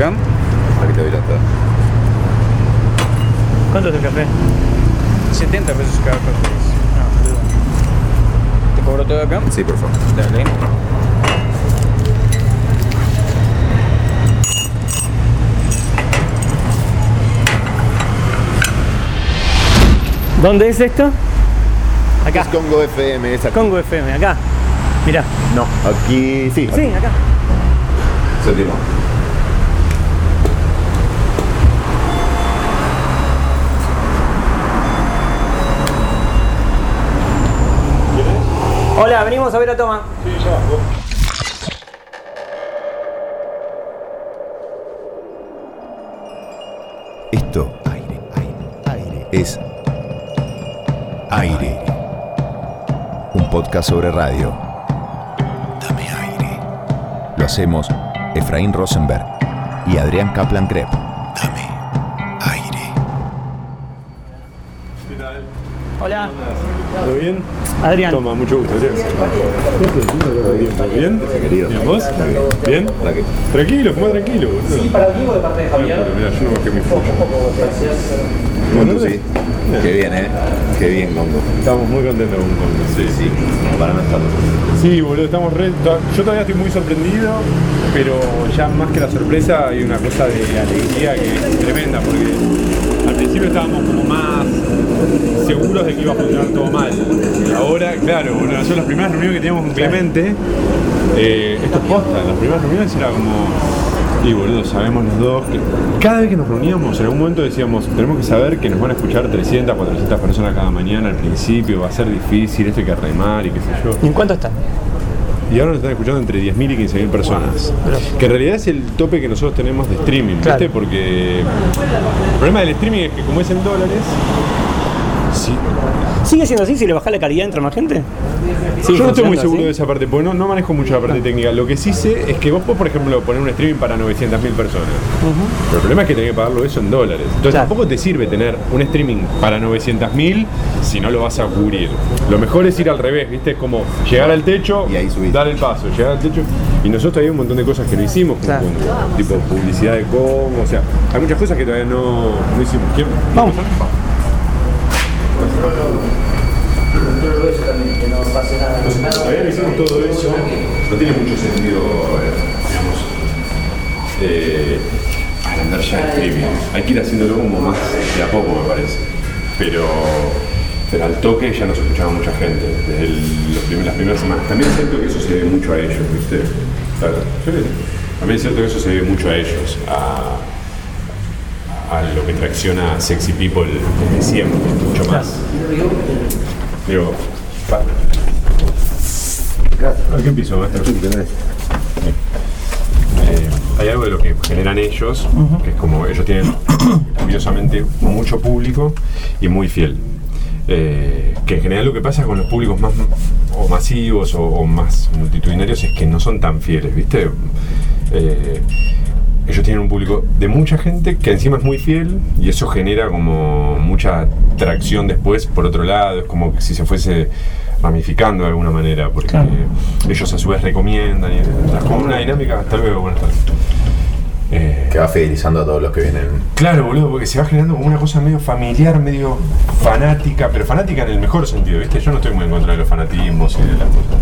acá. Aquí te voy a estar. ¿Cuánto es el café? 70 pesos cada café. No, boludo. ¿Te cobro todo acá? Sí, por favor. Dale. ¿Dónde es esto? Acá. Es Congo FM, esa. Congo FM, acá. Mirá. No, aquí sí. Sí, acá. Séptimo. Hola, venimos a ver a Toma. Esto aire, aire, aire es aire. Un podcast sobre radio. Dame aire. Lo hacemos Efraín Rosenberg y Adrián Kaplan Krep. ¿Todo bien? Adrián. Toma, mucho gusto. Adrián. ¿Todo bien? Querido. ¿Bien vos? ¿Bien? Tranquilo, fumá tranquilo. Sí, para ti o de parte de Pero mira, yo no bajé mi foto. Bueno, sí. Qué bien, ¿eh? Qué bien, Congo. Estamos muy contentos con Congo. Sí, Sí, como para no estarlo. Sí, boludo, estamos re... Yo todavía estoy muy sorprendido, pero ya más que la sorpresa hay una cosa de alegría que es tremenda, porque principio estábamos como más seguros de que iba a funcionar todo mal. Ahora, claro, boludo, son las primeras reuniones que teníamos con Clemente. Eh, esto es posta, las primeras reuniones era como... Y boludo, sabemos los dos que cada vez que nos reuníamos, en algún momento decíamos, tenemos que saber que nos van a escuchar 300, 400 personas cada mañana al principio, va a ser difícil, esto hay que remar y qué sé yo. ¿Y en cuánto están? Y ahora nos están escuchando entre 10.000 y 15.000 personas. Que en realidad es el tope que nosotros tenemos de streaming, ¿viste? Claro. Porque el problema del streaming es que como es en dólares, ¿Sigue siendo así si le bajás la calidad entra más gente? ¿Sigue Yo no estoy muy seguro así? de esa parte, porque no, no manejo mucho la parte técnica. Lo que sí sé es que vos podés, por ejemplo, poner un streaming para 900.000 personas. Pero el problema es que tenés que pagarlo eso en dólares. Entonces Claro. tampoco te sirve tener un streaming para 900.000 si no lo vas a cubrir. Lo mejor es ir al revés, ¿viste? Es como llegar al techo, Y ahí subís. dar el paso, llegar al techo. Y nosotros hay un montón de cosas que no hicimos, Claro. con- tipo publicidad de cómo, o sea, hay muchas cosas que todavía no, no hicimos. ¿Quién? Vamos. Todavía no hicimos todo eso. No tiene mucho sentido, eh, digamos, eh, agrandar ya el streaming. Hay que ir haciéndolo como más de a poco, me parece. Pero, pero al toque ya nos escuchaba mucha gente desde el- los primer- las primeras semanas. También siento que eso se debe mucho a ellos, ¿viste? Claro. También siento que eso se debe mucho a ellos, a, a lo que tracciona a Sexy People desde siempre, mucho más. Digo, pa- ¿A qué empiezo, maestro? Eh, hay algo de lo que generan ellos, que es como ellos tienen curiosamente mucho público y muy fiel. Eh, que en general lo que pasa con los públicos más o masivos o, o más multitudinarios es que no son tan fieles, ¿viste? Eh, ellos tienen un público de mucha gente que encima es muy fiel y eso genera como mucha tracción después por otro lado, es como que si se fuese ramificando de alguna manera, porque Claro. ellos a su vez recomiendan y es como una dinámica, hasta luego, buenas tardes. Eh, Que va fidelizando a todos los que vienen. Claro, boludo, porque se va generando como una cosa medio familiar, medio fanática, pero fanática en el mejor sentido, ¿viste? Yo no estoy muy en contra de los fanatismos y de las cosas.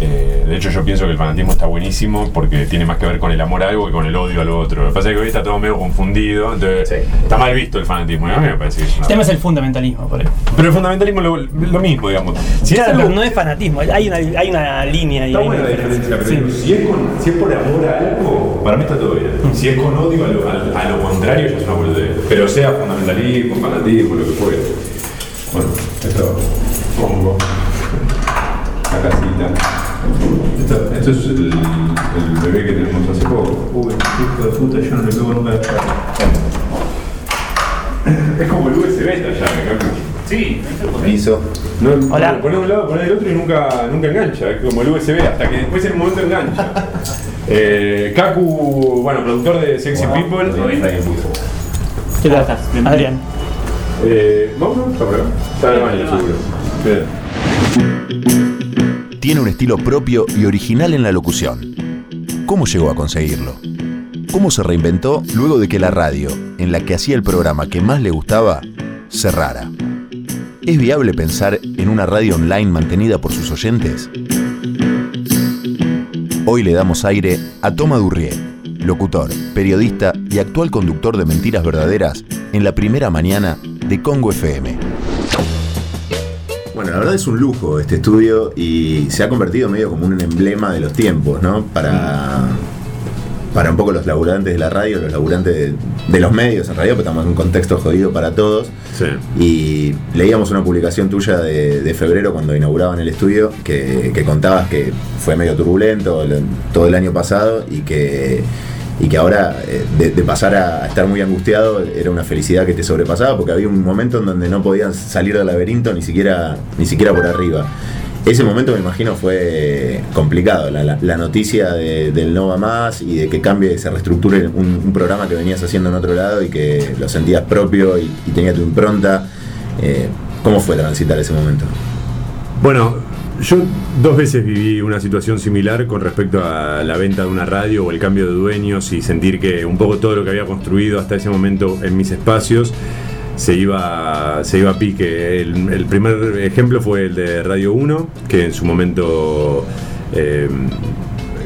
Eh, de hecho, yo pienso que el fanatismo está buenísimo porque tiene más que ver con el amor a algo que con el odio al otro. Lo que pasa es que hoy está todo medio confundido, entonces Sí. está mal visto el fanatismo. y a mí me parece que es una- El tema es el fundamentalismo, por ahí. Pero el fundamentalismo lo, lo mismo, digamos. Si es claro, algo- pero no es fanatismo, hay una, hay una línea ahí. Está hay buena una la diferencia, Sí. digo, si, es con- si es por amor a algo, para mí está todo bien. Si es con odio a lo, a- a lo contrario, ya es una boludez. Pero sea fundamentalismo, fanatismo, lo que fuere. Bueno, esto pongo casita. Esto, esto es el, el bebé que tenemos hace poco. Uy, hijo de puta, yo no le pego nunca. Es como el USB esta llave, Cacu. Sí, Permiso. No, Hola. Lo un lado, pones del otro y nunca, nunca engancha. Es como el USB, hasta que después en un momento engancha. Eh, Kaku, bueno, productor de Sexy People. ¿Qué tal estás? Adrián. Eh, ¿Vamos? Está por acá. Está en el baño, seguro. Bien. Tiene un estilo propio y original en la locución. ¿Cómo llegó a conseguirlo? cómo se reinventó luego de que la radio, en la que hacía el programa que más le gustaba, cerrara. ¿Es viable pensar en una radio online mantenida por sus oyentes? Hoy le damos aire a Toma Durrié, locutor, periodista y actual conductor de Mentiras Verdaderas en la primera mañana de Congo FM. Bueno, la verdad es un lujo este estudio y se ha convertido medio como un emblema de los tiempos, ¿no? Para, para un poco los laburantes de la radio, los laburantes de, de los medios en realidad, porque estamos en un contexto jodido para todos. Sí. Y leíamos una publicación tuya de, de febrero cuando inauguraban el estudio que, que contabas que fue medio turbulento todo el año pasado y que, y que ahora eh, de, pasar a estar muy angustiado era una felicidad que te sobrepasaba porque había un momento en donde no podías salir del laberinto ni siquiera, ni siquiera por arriba. Ese momento me imagino fue complicado, la, noticia de- del no va más y de que cambie, se reestructure un, un programa que venías haciendo en otro lado y que lo sentías propio y, y tenía tu impronta. Eh, ¿Cómo fue transitar ese momento? Bueno, yo dos veces viví una situación similar con respecto a la venta de una radio o el cambio de dueños y sentir que un poco todo lo que había construido hasta ese momento en mis espacios se iba, se iba a pique. El, primer ejemplo fue el de Radio 1, que en su momento eh,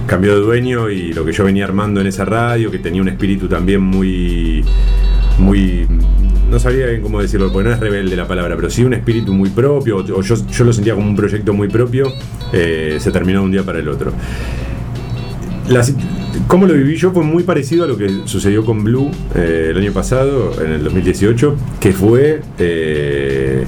cambió de dueño y lo que yo venía armando en esa radio, que tenía un espíritu también muy muy no sabía bien cómo decirlo, porque no es rebelde la palabra, pero sí un espíritu muy propio, o yo, yo lo sentía como un proyecto muy propio, eh, se terminó de un día para el otro. Cómo lo viví yo fue muy parecido a lo que sucedió con Blue eh, el año pasado, en el 2018, que fue... eh,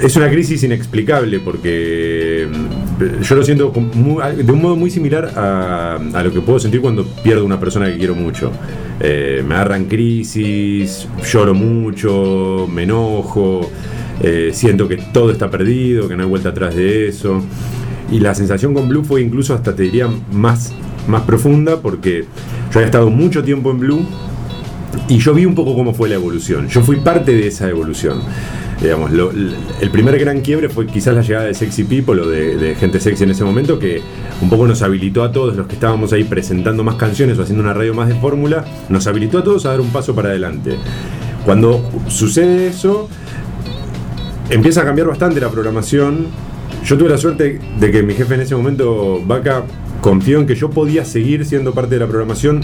es una crisis inexplicable porque mm, yo lo siento de un modo muy similar a, a lo que puedo sentir cuando pierdo una persona que quiero mucho. Eh, me agarran crisis, lloro mucho, me enojo, eh, siento que todo está perdido, que no hay vuelta atrás de eso. Y la sensación con Blue fue incluso hasta te diría más, más profunda porque yo había estado mucho tiempo en Blue y yo vi un poco cómo fue la evolución. Yo fui parte de esa evolución. Digamos, el primer gran quiebre fue quizás la llegada de Sexy People o de, de gente sexy en ese momento que un poco nos habilitó a todos los que estábamos ahí presentando más canciones o haciendo una radio más de fórmula, nos habilitó a todos a dar un paso para adelante. Cuando sucede eso, empieza a cambiar bastante la programación. Yo tuve la suerte de que mi jefe en ese momento, Vaca, confió en que yo podía seguir siendo parte de la programación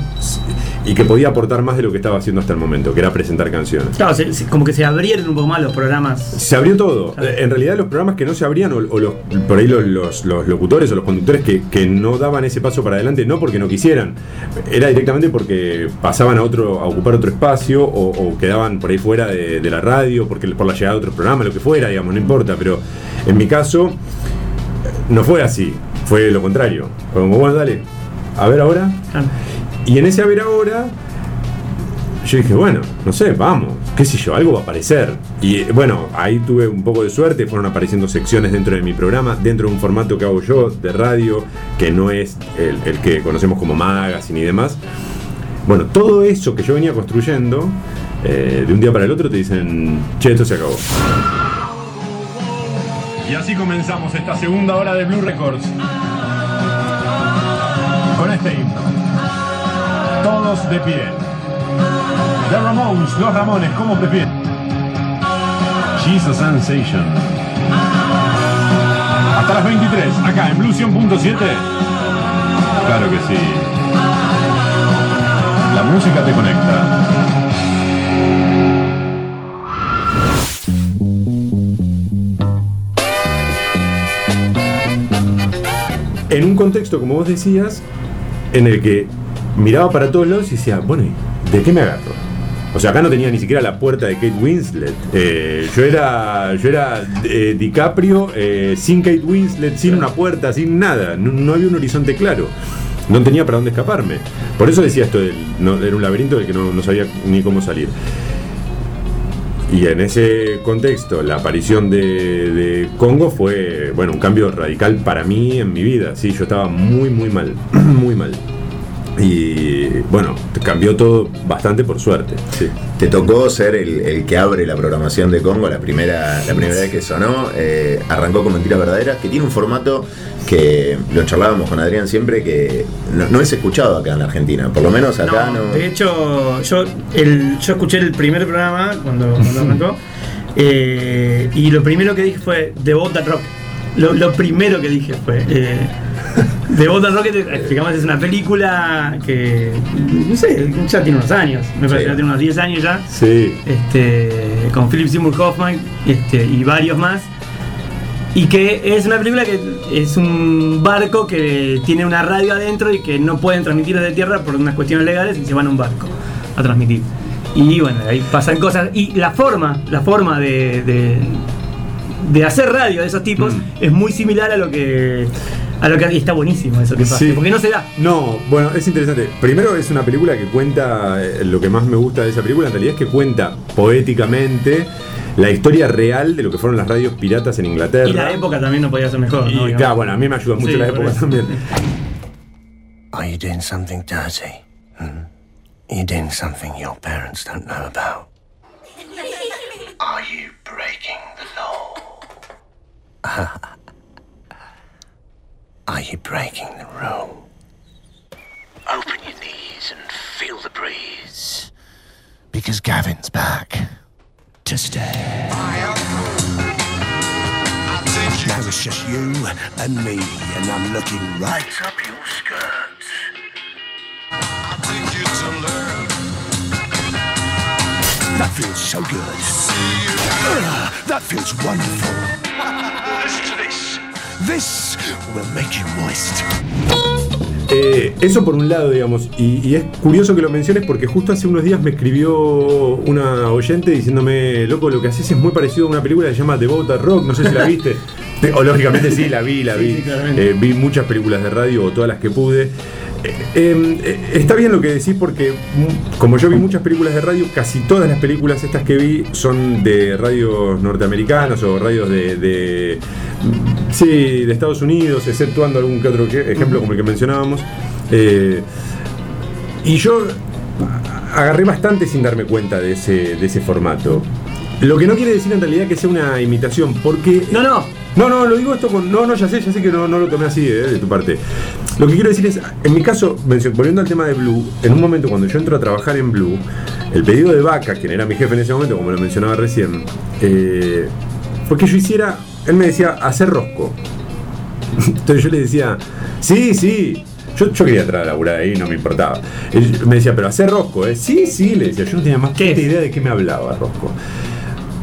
y que podía aportar más de lo que estaba haciendo hasta el momento, que era presentar canciones. Claro, se- se- como que se abrieron un poco más los programas. Se abrió todo. Claro. En realidad los programas que no se abrían, o, o los, por ahí los, los- los locutores o los conductores que, que no daban ese paso para adelante, no porque no quisieran, era directamente porque pasaban a otro, a ocupar otro espacio, o, o quedaban por ahí fuera de, de la radio, porque por la llegada de otro programa, lo que fuera, digamos, no importa. Pero en mi caso, no fue así, fue lo contrario. Fue como, bueno, dale, a ver ahora. Claro. Y en ese a ver ahora, yo dije, bueno, no sé, vamos, qué sé yo, algo va a aparecer. Y bueno, ahí tuve un poco de suerte, fueron apareciendo secciones dentro de mi programa, dentro de un formato que hago yo de radio, que no es el, el que conocemos como magazine y demás. Bueno, todo eso que yo venía construyendo, eh, de un día para el otro te dicen, che, esto se acabó. Y así comenzamos esta segunda hora de Blue Records. Con este himno. Todos de pie. The Ramones, los Ramones, como prefieren. Jesus Sensation. Hasta las 23, acá en Blue 100.7. Claro que sí. La música te conecta. En un contexto, como vos decías, en el que miraba para todos lados y decía, bueno, ¿y ¿de qué me agarro? O sea, acá no tenía ni siquiera la puerta de Kate Winslet. Eh, yo era, yo era eh, DiCaprio eh, sin Kate Winslet, sin una puerta, sin nada. No, no había un horizonte claro. No tenía para dónde escaparme. Por eso decía esto, del, era un laberinto del que no sabía ni cómo salir. Y en ese contexto, la aparición de, de Congo fue, bueno, un cambio radical para mí en mi vida. Sí, yo estaba muy, muy mal, muy mal. Y bueno, cambió todo bastante por suerte. Sí. te tocó ser el, el que abre la programación de Congo la primera, la primera vez que sonó. eh, arrancó con Mentiras Verdaderas, que tiene un formato que lo charlábamos con Adrián siempre, que no, no es escuchado acá en la Argentina. Por lo menos acá no. De hecho, yo, el, yo escuché el primer programa cuando, cuando arrancó. eh, y lo primero que dije fue The Rock. Lo, lo primero que dije fue. Eh, The Boat That Rock, explicamos, es una película que. No sé, ya tiene unos años. Me parece Sí. que tiene unos 10 años ya. Sí. este, con Philip Seymour Hoffman este, y varios más. Y que es una película que es un barco que tiene una radio adentro y que no pueden transmitir desde tierra por unas cuestiones legales y se van a un barco a transmitir. Y bueno, ahí pasan cosas. Y la forma, la forma de, de, de hacer radio de esos tipos Mm. es muy similar a lo que. A lo que y está buenísimo eso que pasa. Sí. Porque no se da. No, bueno, es interesante. Primero es una película que cuenta, eh, lo que más me gusta de esa película en realidad es que cuenta poéticamente la historia real de lo que fueron las radios piratas en Inglaterra. Y la época también no podía ser mejor. Y ¿no? Claro, bueno, a mí me ayuda mucho Sí, la época eso. también. Are you doing something dirty? Hmm? Are you doing something your parents don't know about? Are you breaking the law? Are you breaking the rule? Open your knees and feel the breeze. Because Gavin's back to stay. Now it's just you and me, and I'm looking right up your skirt. That feels so good. Ugh, that feels wonderful. This. Will make you moist. Eh, eso por un lado, digamos, y, y es curioso que lo menciones porque justo hace unos días me escribió una oyente diciéndome, loco, lo que haces es muy parecido a una película que se llama The Boat at Rock, no sé si la viste. o lógicamente sí, la vi, la Sí, vi. sí, claramente. Eh, vi muchas películas de radio o todas las que pude. Eh, eh, eh, está bien lo que decís porque mm, como yo vi muchas películas de radio, casi todas las películas estas que vi son de radios norteamericanas o radios de, de sí, de Estados Unidos, exceptuando algún que otro ejemplo como el que mencionábamos. Eh, y yo agarré bastante sin darme cuenta de ese, de ese formato. Lo que no quiere decir en realidad que sea una imitación, porque No, no. no, no, lo digo esto con. No, no, ya sé, ya sé que no, no lo tomé así eh, de tu parte. Lo que quiero decir es, en mi caso, volviendo al tema de Blue, en un momento cuando yo entro a trabajar en Blue, el pedido de Vaca, quien era mi jefe en ese momento, como lo mencionaba recién, eh, fue que yo hiciera. Él me decía, hacer rosco. Entonces yo le decía, sí, sí. Yo, yo quería entrar a laburar ahí, no me importaba. Él me decía, pero hacer rosco, ¿eh? Sí, sí, le decía. Yo no tenía más ¿Qué puta es? idea de qué me hablaba Rosco.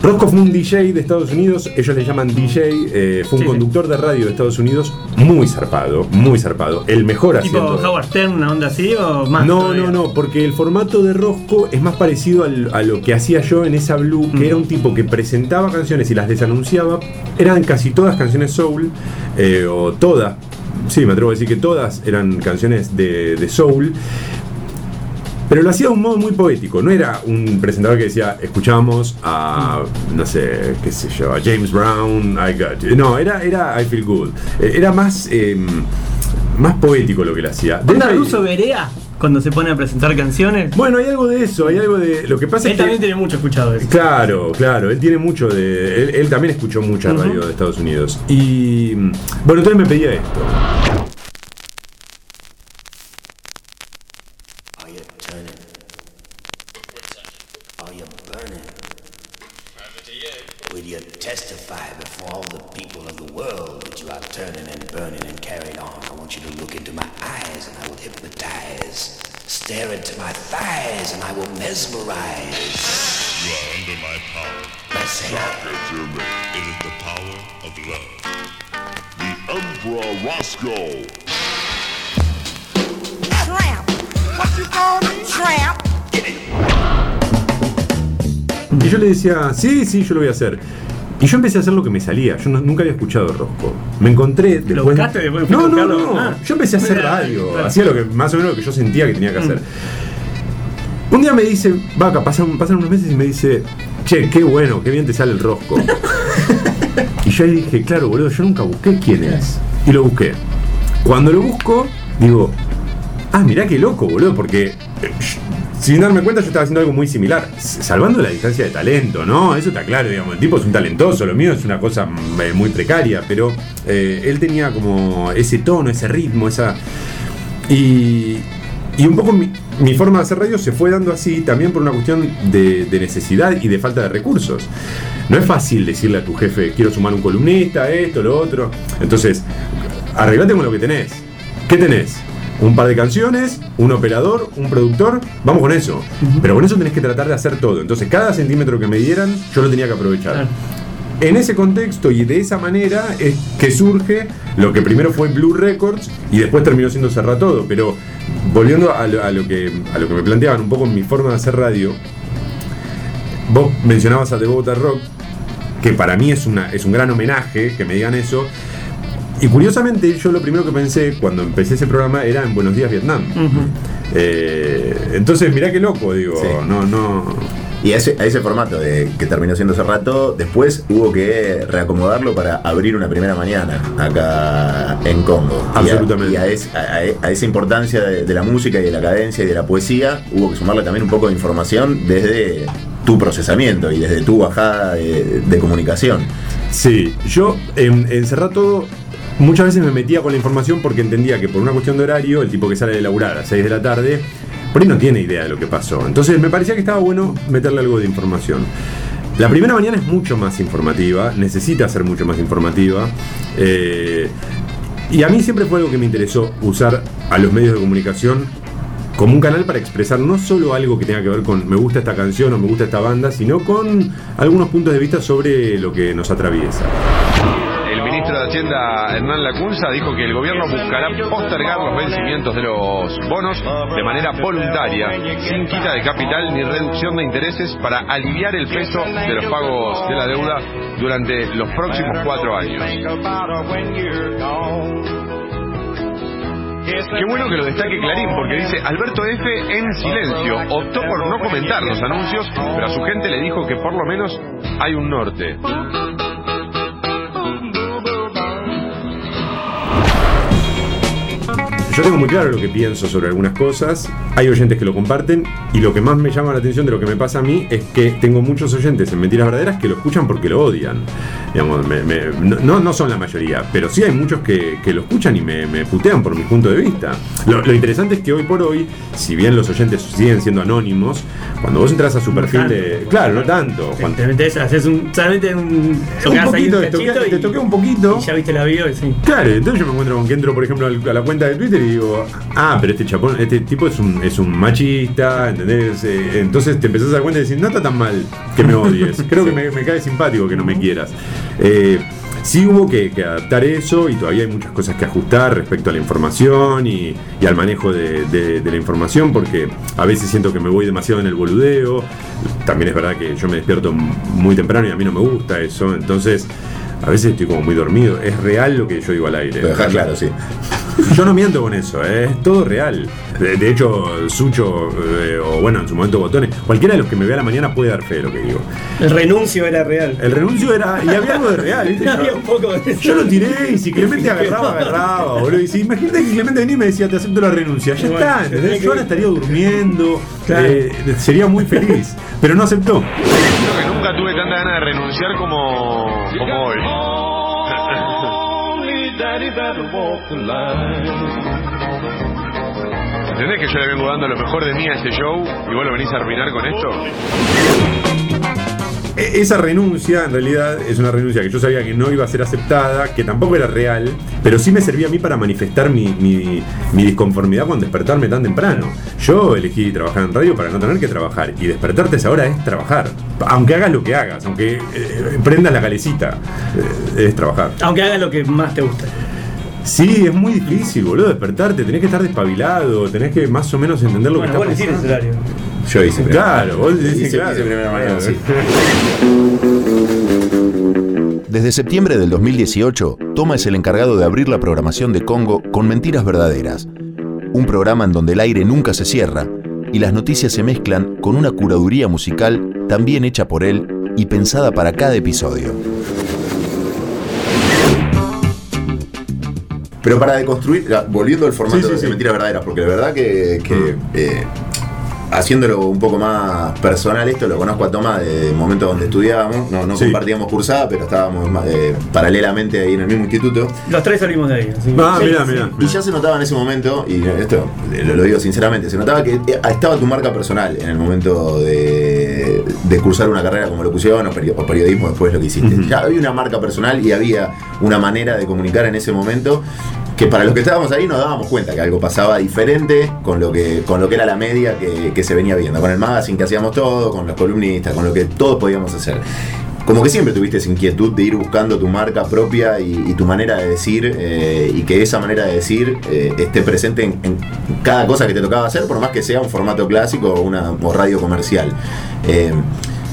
Roscoe fue un DJ de Estados Unidos, ellos le llaman DJ, eh, fue un Sí, sí. conductor de radio de Estados Unidos muy zarpado, muy zarpado, el mejor Tipo haciendo... Howard Stern, una onda así o más. No, todavía? no, no, porque el formato de Rosco es más parecido al- a lo que hacía yo en esa Blue, que Mm. era un tipo que presentaba canciones y las desanunciaba. Eran casi todas canciones soul, eh, o todas, sí, me atrevo a decir que todas eran canciones de, de soul. Pero lo hacía de un modo muy poético, no era un presentador que decía, escuchamos a, no sé, qué sé yo, a James Brown, I got you". No, era, era I feel good. Eh, Era más, eh, más poético lo que le hacía. De ¿Onda Ruso Berea cuando se pone a presentar canciones? bueno, hay algo de eso, hay algo de. Lo que pasa Él es que. también tiene mucho escuchado eso. Claro, claro, él tiene mucho de. Él, él también escuchó mucha radio de Estados Unidos. Y. Bueno, entonces me pedía esto. Power of love. The Emperor Roscoe. Tramp. What you call me? Tramp. Y yo le decía, sí, sí, yo lo voy a hacer. Y yo empecé a hacer lo que me salía. Yo no- nunca había escuchado Rosco. Me encontré después. buscaste después? No, ¿Fuiste a no, buscarlo? no. Ah. Yo empecé a hacer radio. claro. Hacía lo que más o menos lo que yo sentía que tenía que Mm. hacer. Un día me dice, vaca, pasan, pasan unos meses y me dice, che, qué bueno, qué bien te sale el rosco. Y yo dije, claro, boludo, yo nunca busqué quién es. Y lo busqué. Cuando lo busco, digo, ah, mirá qué loco, boludo, porque eh, sin darme cuenta yo estaba haciendo algo muy similar, salvando la distancia de talento, ¿no? Eso está claro, digamos, el tipo es un talentoso, lo mío es una cosa mm, eh, muy precaria, pero eh, él tenía como ese tono, ese ritmo, esa... Y, y un poco mi, mi forma de hacer radio se fue dando así también por una cuestión de necesidad y de falta de recursos. No es fácil decirle a tu jefe, quiero sumar un columnista, esto, lo otro. Entonces, arreglate con lo que tenés. ¿Qué tenés? Un par de canciones, un operador, un productor, vamos con eso. Pero con eso tenés que tratar de hacer todo. Entonces, cada centímetro que me dieran, yo lo tenía que aprovechar. Claro. En ese contexto y de esa manera es que surge lo que primero fue Blue Records y después terminó siendo Cerra Todo. Pero volviendo a lo, a lo que, a lo que me planteaban un poco en mi forma de hacer radio, vos mencionabas a The Bogota Rock, que para mí es, una, es un gran homenaje que me digan eso. Y curiosamente yo lo primero que pensé cuando empecé ese programa era en Buenos Días Vietnam. Eh, entonces mirá qué loco, digo, Sí. no, no... Y a ese, a ese formato de, que terminó siendo hace rato, después hubo que reacomodarlo para abrir una primera mañana acá en Congo. Y a- Absolutamente. Y a, es- a- a esa importancia de, de la música y de la cadencia y de la poesía, hubo que sumarle también un poco de información desde tu procesamiento y desde tu bajada de, comunicación. Sí, yo en, en Todo muchas veces me metía con la información porque entendía que por una cuestión de horario, el tipo que sale de laburar a las 6 de la tarde, por ahí no tiene idea de lo que pasó. Entonces me parecía que estaba bueno meterle algo de información. La primera mañana es mucho más informativa, necesita ser mucho más informativa. eh, y a mí siempre fue algo que me interesó usar a los medios de comunicación como un canal para expresar no solo algo que tenga que ver con me gusta esta canción o me gusta esta banda, sino con algunos puntos de vista sobre lo que nos atraviesa. El ministro de Hacienda, Hernán Lacunza, dijo que el gobierno buscará postergar los vencimientos de los bonos de manera voluntaria, sin quita de capital ni reducción de intereses, para aliviar el peso de los pagos de la deuda durante los próximos cuatro años. Qué bueno que lo destaque Clarín, porque dice Alberto F. en silencio optó por no comentar los anuncios, pero a su gente le dijo que por lo menos hay un norte. Yo tengo muy claro lo que pienso sobre algunas cosas, hay oyentes que lo comparten y lo que más me llama la atención de lo que me pasa a mí es que tengo muchos oyentes en Mentiras Verdaderas que lo escuchan porque lo odian. Digamos, me- me- no, no son la mayoría, pero sí hay muchos que, que lo escuchan y me, me putean por mi punto de vista. Lo, lo interesante es que hoy por hoy, si bien los oyentes siguen siendo anónimos, cuando vos entras a su No perfil de... Claro, no tanto. Te metes, haces un, solamente un, un poquito, un te toqué, te un poquito. y ya viste la y sí. Claro, entonces yo me encuentro con que entro, por ejemplo, a la cuenta de Twitter y digo, ah, pero este chapón, este tipo es un, es un machista, ¿entendés? Eh, entonces te empezás a dar cuenta y decís, no está tan mal que me odies. Creo que me, cae simpático que no me quieras. Eh, sí hubo que, adaptar eso y todavía hay muchas cosas que ajustar respecto a la información y, al manejo de- de la información, porque a veces siento que me voy demasiado en el boludeo. También es verdad que yo me despierto muy temprano y a mí no me gusta eso, entonces a veces estoy como muy dormido. Es real lo que yo digo al aire. Lo dejás claro, sí. Yo no miento con eso, ¿eh? es todo real. De, de hecho, Sucho, eh, o bueno, en su momento Botones, cualquiera de los que me vea a la mañana puede dar fe de lo que digo. El renuncio era real. El renuncio era. Y había algo de real, ¿viste? Había un poco de eso. Yo lo tiré y si Clemente agarraba, agarraba, boludo. Y si imagínate que Clemente venía y me decía, te acepto la renuncia. Ya Bueno, está, ¿entendés? Yo ahora estaría durmiendo, Claro. eh, sería muy feliz. Pero no aceptó. Nunca tuve tanta ganas de renunciar como, como hoy. ¿Entendés que yo le vengo dando lo mejor de mí a este show y vos lo venís a arruinar con esto? E- Esa renuncia, en realidad, es una renuncia que yo sabía que no iba a ser aceptada, que tampoco era real, pero sí me servía a mí para manifestar mi, mi- mi disconformidad con despertarme tan temprano. Yo elegí trabajar en radio para no tener que trabajar, y despertarte esa hora es trabajar. Aunque hagas lo que hagas, aunque eh, prendas la calecita, eh, es trabajar. Aunque hagas lo que más te gusta. Sí, es muy difícil, boludo, despertarte, tenés que estar despabilado, tenés que más o menos entender lo Bueno, que está pasando. horario. Yo hice. primero. Claro, vos decís, Hice- claro. hice primera mañana, sí. Desde septiembre del 2018, Toma es el encargado de abrir la programación de Congo con Mentiras Verdaderas, un programa en donde el aire nunca se cierra y las noticias se mezclan con una curaduría musical también hecha por él y pensada para cada episodio. Pero para deconstruir, volviendo al formato Sí, sí, de sí. mentiras verdaderas, porque la verdad que, que, eh, haciéndolo un poco más personal esto, lo conozco a Toma de momentos donde estudiábamos, no, no Sí. compartíamos cursada, pero estábamos eh, paralelamente ahí en el mismo instituto. Los tres salimos de ahí. así que- Ah, Sí, mira, sí. mira. Y ya se notaba en ese momento, y esto lo, lo digo sinceramente, se notaba que eh, estaba tu marca personal en el momento de, de cursar una carrera como locución o, peri- o periodismo después de lo que hiciste. Ya había una marca personal y había una manera de comunicar en ese momento que para los que estábamos ahí nos dábamos cuenta que algo pasaba diferente con lo que, con lo que era la media que, que se venía viendo, con el magazine que hacíamos todo, con los columnistas, con lo que todos podíamos hacer. Como que siempre tuviste esa inquietud de ir buscando tu marca propia y, tu manera de decir eh, y que esa manera de decir eh, esté presente en, cada cosa que te tocaba hacer, por más que sea un formato clásico o, una, radio comercial. Eh,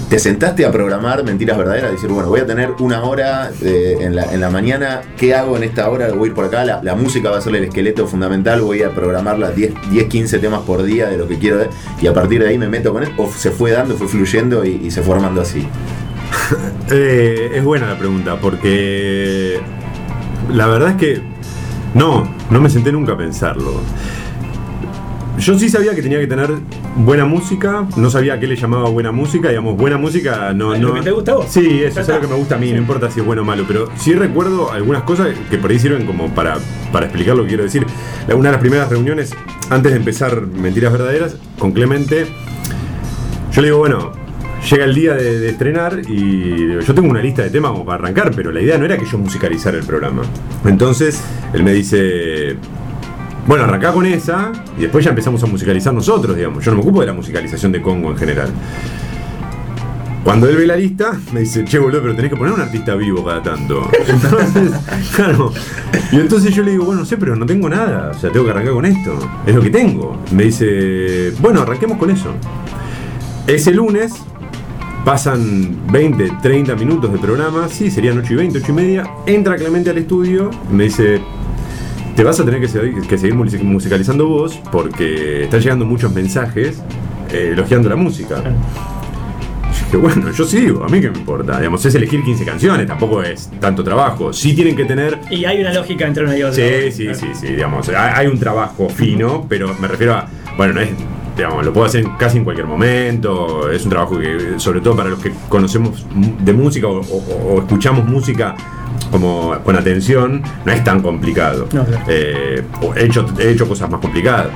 te sentaste a programar mentiras verdaderas, decir, bueno, voy a tener una hora eh, en, la, mañana, ¿qué hago en esta hora? Voy a ir por acá, la, música va a ser el esqueleto fundamental, voy a programar las 10, 10, 15 temas por día de lo que quiero y a partir de ahí me meto con él, o se fue dando, fue fluyendo y, y se fue armando así. Eh, es buena la pregunta, porque la verdad es que no, no me senté nunca a pensarlo. Yo sí sabía que tenía que tener buena música, no sabía a qué le llamaba buena música, digamos, buena música no... ¿Es no lo que te gusta a vos? Sí, eso es lo que me gusta a mí, no importa si es bueno o malo, pero sí recuerdo algunas cosas que por ahí sirven como para, para explicar lo que quiero decir. Una de las primeras reuniones, antes de empezar Mentiras Verdaderas, con Clemente, yo le digo, bueno, llega el día de, de estrenar y yo tengo una lista de temas como para arrancar, pero la idea no era que yo musicalizara el programa. Entonces, él me dice, bueno, arrancá con esa y después ya empezamos a musicalizar nosotros, digamos. Yo no me ocupo de la musicalización de Congo en general. Cuando él ve la lista, me dice, che, boludo, pero tenés que poner un artista vivo cada tanto. Entonces, claro. Y entonces yo le digo, bueno, no sé, pero no tengo nada. O sea, tengo que arrancar con esto. Es lo que tengo. Me dice, bueno, arranquemos con eso. Ese lunes pasan 20, 30 minutos de programa, sí, serían 8 y 20, 8 y media. Entra Clemente al estudio y me dice, te vas a tener que seguir, que seguir music- musicalizando vos porque están llegando muchos mensajes eh, elogiando la música. Yo dije, bueno, yo sigo, a mí qué me importa. Digamos, es elegir 15 canciones, tampoco es tanto trabajo. Sí tienen que tener Y hay una lógica entre una y otra. Sí, sí, sí, sí, digamos, hay un trabajo fino, pero me refiero a, bueno, no es, digamos, lo puedo hacer casi en cualquier momento, es un trabajo que, sobre todo para los que conocemos de música o, o- o escuchamos música como con atención, no es tan complicado. No, claro. Eh, he, hecho, he hecho cosas más complicadas.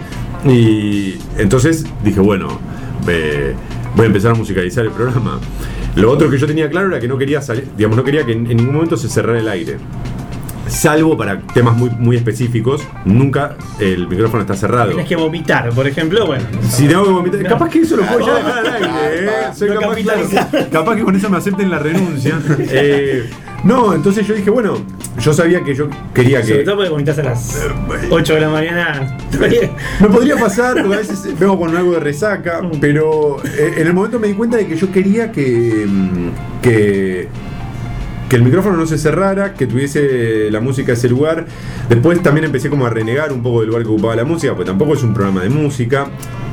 Y entonces dije, bueno, eh, voy a empezar a musicalizar el programa. Lo otro que yo tenía claro era que no quería salir, digamos, no quería que en, en ningún momento se cerrara el aire. Salvo para temas muy, muy específicos, nunca el micrófono está cerrado. Tienes que vomitar, por ejemplo, bueno. Si tengo que vomitar, No. capaz que eso lo puedo ya dejar al aire, ¿eh? Soy No capaz, claro, capaz que con eso me acepten la renuncia. Eh, no, entonces yo dije, bueno, yo sabía que yo quería Sobre que. todo porque vomitas a las 8 de la mañana. Me podría pasar, porque a veces vengo con algo de resaca, pero eh, en el momento me di cuenta de que yo quería que, mm, que, que el micrófono no se cerrara, que tuviese la música ese lugar. Después también empecé como a renegar un poco del lugar que ocupaba la música, porque tampoco es un programa de música,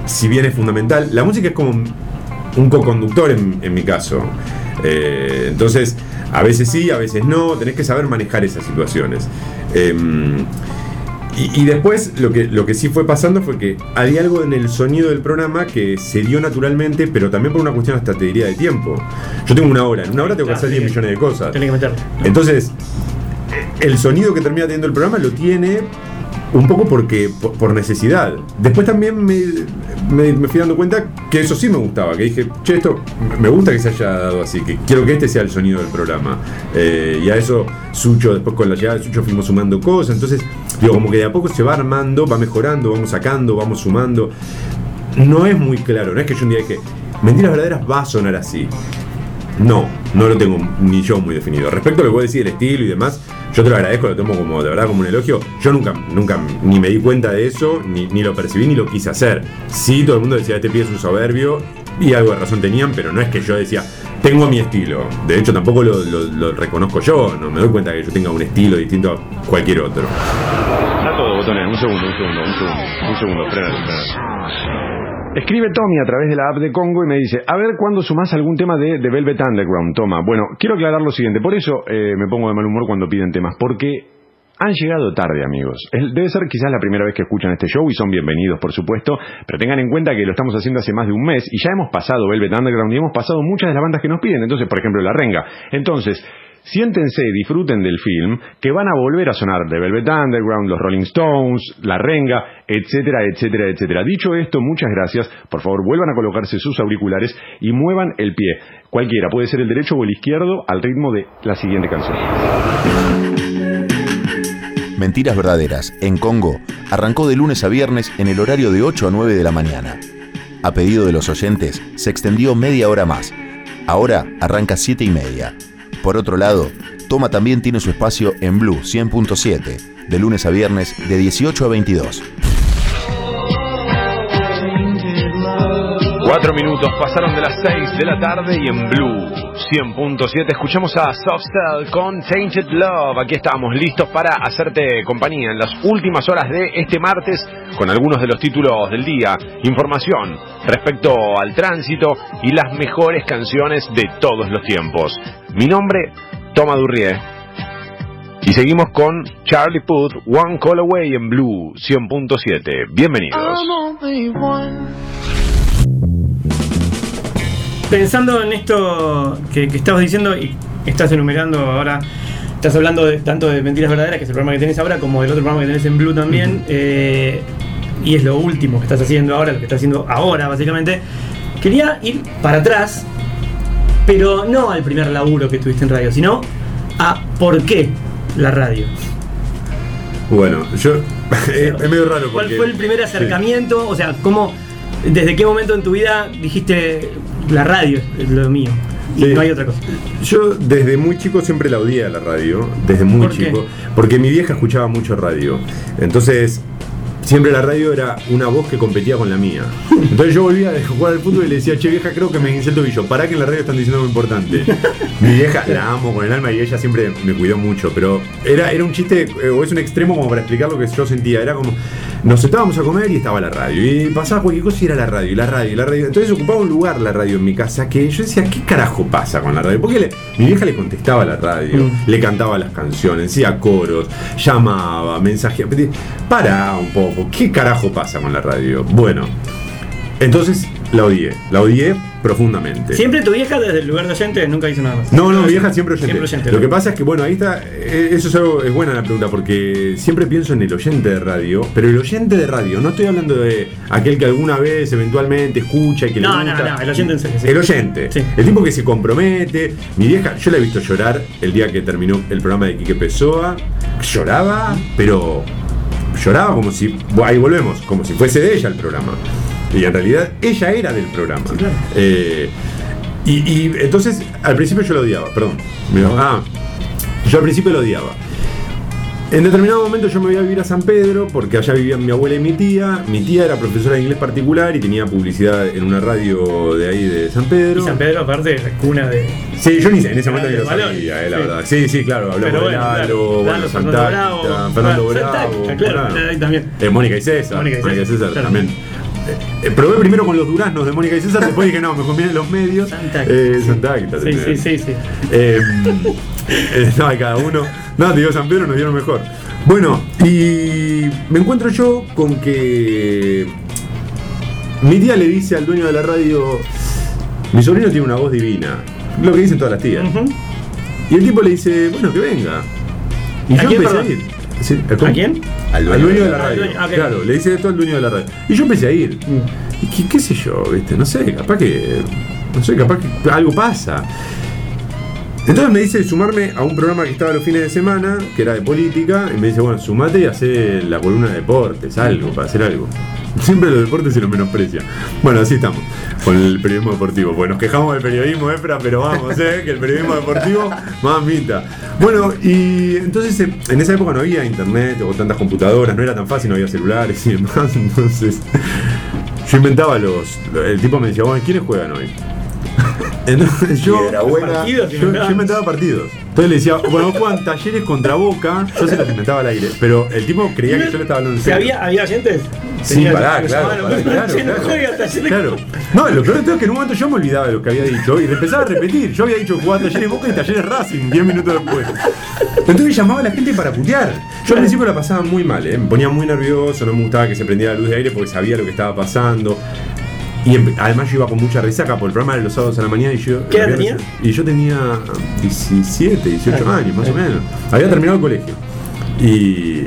si bien es fundamental. La música es como un co-conductor en, en mi caso. Eh, entonces, a veces sí, a veces no, tenés que saber manejar esas situaciones. Em, y, y después lo que, lo que sí fue pasando fue que había algo en el sonido del programa que se dio naturalmente, pero también por una cuestión hasta te diría de tiempo. Yo tengo una hora, en una hora tengo que hacer 10 millones de cosas. Tenés que meterlo. Entonces, el sonido que termina teniendo el programa lo tiene un poco porque por, necesidad. Después también me, me- me fui dando cuenta que eso sí me gustaba, que dije, che, esto me gusta que se haya dado así, que quiero que este sea el sonido del programa. Eh, y a eso Sucho, después con la llegada de Sucho fuimos sumando cosas, entonces, digo, como que de a poco se va armando, va mejorando, vamos sacando, vamos sumando. No es muy claro, no es que yo un día dije, Mentiras Verdaderas va a sonar así. No, no lo tengo ni yo muy definido. Respecto a lo que vos decís del estilo y demás, yo te lo agradezco, lo tomo como de verdad como un elogio. Yo nunca, nunca ni me di cuenta de eso, ni, lo percibí, ni lo quise hacer. Sí, todo el mundo decía, este pie es un soberbio, y algo de razón tenían, pero no es que yo decía, tengo mi estilo. De hecho, tampoco lo, reconozco yo, no me doy cuenta que yo tenga un estilo distinto a cualquier otro. Está todo, botones. Un segundo, un segundo, un segundo. Un segundo, frenalo, frenalo. Escribe Tommy a través de la app de Congo y me dice, a ver cuándo sumás algún tema de, de Velvet Underground, toma. Bueno, quiero aclarar lo siguiente, por eso eh, me pongo de mal humor cuando piden temas, porque han llegado tarde, amigos. Debe ser quizás la primera vez que escuchan este show y son bienvenidos, por supuesto, pero tengan en cuenta que lo estamos haciendo hace más de un mes y ya hemos pasado Velvet Underground y hemos pasado muchas de las bandas que nos piden, entonces, por ejemplo, La Renga. Entonces, siéntense, disfruten del film, que van a volver a sonar de Velvet Underground, los Rolling Stones, La Renga, etcétera, etcétera, etcétera. Dicho esto, muchas gracias. Por favor, vuelvan a colocarse sus auriculares y muevan el pie. Cualquiera, puede ser el derecho o el izquierdo, al ritmo de la siguiente canción. Mentiras Verdaderas, en Congo, arrancó de lunes a viernes en el horario de 8 a 9 de la mañana. A pedido de los oyentes, se extendió media hora más. Ahora arranca 7 y media. Por otro lado, Toma también tiene su espacio en Blue 100.7, de lunes a viernes de 18 a 22. Cuatro minutos pasaron de las seis de la tarde y en Blue 100.7 escuchamos a Softcell con Tainted Love. Aquí estamos listos para hacerte compañía en las últimas horas de este martes con algunos de los títulos del día, información respecto al tránsito y las mejores canciones de todos los tiempos. Mi nombre, Toma Durrié. Y seguimos con Charlie Puth, One Call Away en Blue 100.7. Bienvenidos. Pensando en esto que, que estabas diciendo y estás enumerando ahora, estás hablando de, tanto de Mentiras Verdaderas, que es el programa que tenés ahora, como del otro programa que tenés en Blue también, eh, y es lo último que estás haciendo ahora, lo que estás haciendo ahora básicamente. Quería ir para atrás, pero no al primer laburo que tuviste en radio, sino a por qué la radio. Bueno, yo. es medio raro ¿Cuál fue el primer acercamiento? O sea, ¿cómo, desde qué momento en tu vida dijiste la radio es lo mío? Y Sí. no hay otra cosa. Yo desde muy chico siempre la odié a la radio, desde muy ¿Por qué? chico, porque mi vieja escuchaba mucho radio. Entonces, siempre la radio era una voz que competía con la mía. Entonces yo volvía de jugar al fútbol y le decía, che vieja, creo que me hice el tobillo, pará que en la radio están diciendo algo importante. mi vieja la amo con el alma y ella siempre me cuidó mucho, pero era, era un chiste, eh, o es un extremo como para explicar lo que yo sentía. Era como, nos sentábamos a comer y estaba la radio. Y pasaba cualquier cosa y era la radio, y la radio, y la radio. Entonces ocupaba un lugar la radio en mi casa que yo decía, ¿qué carajo pasa con la radio? Porque le- mi vieja le contestaba a la radio, le cantaba las canciones, hacía coros, llamaba, mensajeaba. Para un poco, ¿qué carajo pasa con la radio? Bueno, entonces la odié, la odié profundamente. Siempre tu vieja desde el lugar de oyente nunca hizo nada más. No, no, mi vieja siempre oyente. Siempre oyente. Lo que pasa es que, bueno, ahí está. eh, Eso es algo, es buena la pregunta, porque siempre pienso en el oyente de radio, pero el oyente de radio, no estoy hablando de aquel que alguna vez eventualmente escucha y que No, le no, gusta. no, el oyente en serio, sí. El oyente. Sí. El tipo que se compromete. Mi vieja, yo la he visto llorar el día que terminó el programa de Quique Pessoa. Lloraba, pero lloraba como si. Ahí volvemos, como si fuese de ella el programa. Y en realidad ella era del programa. Eh, y, y entonces, al principio yo lo odiaba, perdón. Me- Ah, yo al principio lo odiaba. En determinado momento yo me voy a vivir a San Pedro porque allá vivían mi abuela y mi tía. Mi tía era profesora de inglés particular y tenía publicidad en una radio de ahí de San Pedro. Y San Pedro, aparte, es la cuna de. Sí, yo ni sé, en ese momento ni lo sabía, eh, la sí. verdad. Sí, sí, claro, hablamos de Lalo, Lalo, Fernando Santacta, Bravo. Fernando Bravo. Santacta, claro, también. Eh, Mónica y César. Mónica y Mónica y César, César claro. también. Eh, probé primero con los duraznos de Mónica y César, después dije, no, me conviene los medios. Santacta. Eh, Santacta. Sí, sí, sí, sí. Eh, eh, no, hay cada uno. No, te digo, San Pedro nos dieron mejor. Bueno, y me encuentro yo con que mi tía le dice al dueño de la radio, mi sobrino tiene una voz divina. Lo que dicen todas las tías. Y el tipo le dice, bueno, que venga. Y ¿A yo quién, empecé a ir. ¿A quién? Al dueño, de la radio. dueño, ah. Claro, le dice esto al dueño de la radio. Y yo empecé a ir. Mm. Y qué, qué sé yo, ¿viste? No sé, capaz que. No sé, capaz que algo pasa. Entonces me dice sumarme a un programa que estaba los fines de semana, que era de política, y me dice, bueno, sumate y hace la columna de deportes, algo, para hacer algo. Siempre los deportes se los menosprecia. Bueno, así estamos, con el periodismo deportivo. Pues nos quejamos del periodismo, Efra, pero vamos, eh, que el periodismo deportivo, mamita. Bueno, y entonces eh, en esa época no había internet o tantas computadoras, no era tan fácil, no había celulares y demás, entonces yo inventaba los... El tipo me decía, bueno, ¿quiénes juegan hoy? Entonces yo, Y era buena. Partidos que yo, yo inventaba partidos. Entonces le decía, bueno, juegan talleres contra boca, yo se los inventaba al aire. Pero el tipo creía que yo le estaba hablando en serio. había, había oyentes. Sí, Tenía- pará, claro, pará, no claro. Claro. Lo peor de todo es que en un momento yo me olvidaba de lo que había dicho y le empezaba a repetir. Yo había dicho jugar talleres Boca y talleres Racing 10 minutos después. Entonces llamaba a la gente para putear. Yo al principio la pasaba muy mal, ¿eh? me ponía muy nervioso, no me gustaba que se prendiera la luz de aire porque sabía lo que estaba pasando. Y además yo iba con mucha resaca por el programa de los sábados a la mañana y yo. ¿Qué edad tenía? Y yo tenía 17, 18 Ah, años más o menos. Había terminado el colegio. Y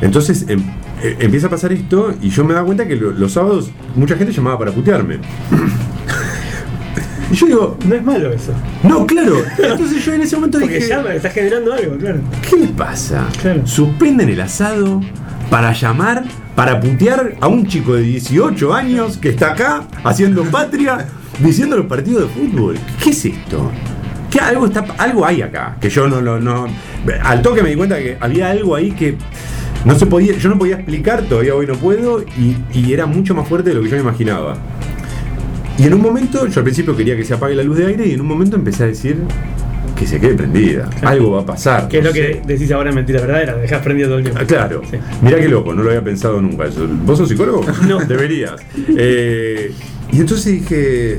entonces em- eh, empieza a pasar esto y yo me daba cuenta que lo- los sábados mucha gente llamaba para putearme. y yo digo, No es malo eso. no, claro. Entonces yo en ese momento Porque dije, llama, está generando algo, claro. ¿qué le pasa? Claro. Suspenden el asado para llamar, para putear a un chico de 18 años que está acá haciendo patria, diciendo los partidos de fútbol. ¿Qué es esto? ¿Qué algo está algo hay acá? Que yo no lo al toque me di cuenta que había algo ahí que no se podía, yo no podía explicar, todavía hoy no puedo, y, y era mucho más fuerte de lo que yo me imaginaba. Y en un momento, yo al principio quería que se apague la luz de aire, y en un momento empecé a decir que se quede prendida. Algo va a pasar. Que es no lo sé. que decís ahora en mentira verdadera, dejás prendido todo el tiempo. Ah, Claro, Sí. mirá qué loco, no lo había pensado nunca eso. ¿Vos sos psicólogo? No. Deberías. Eh, y entonces dije,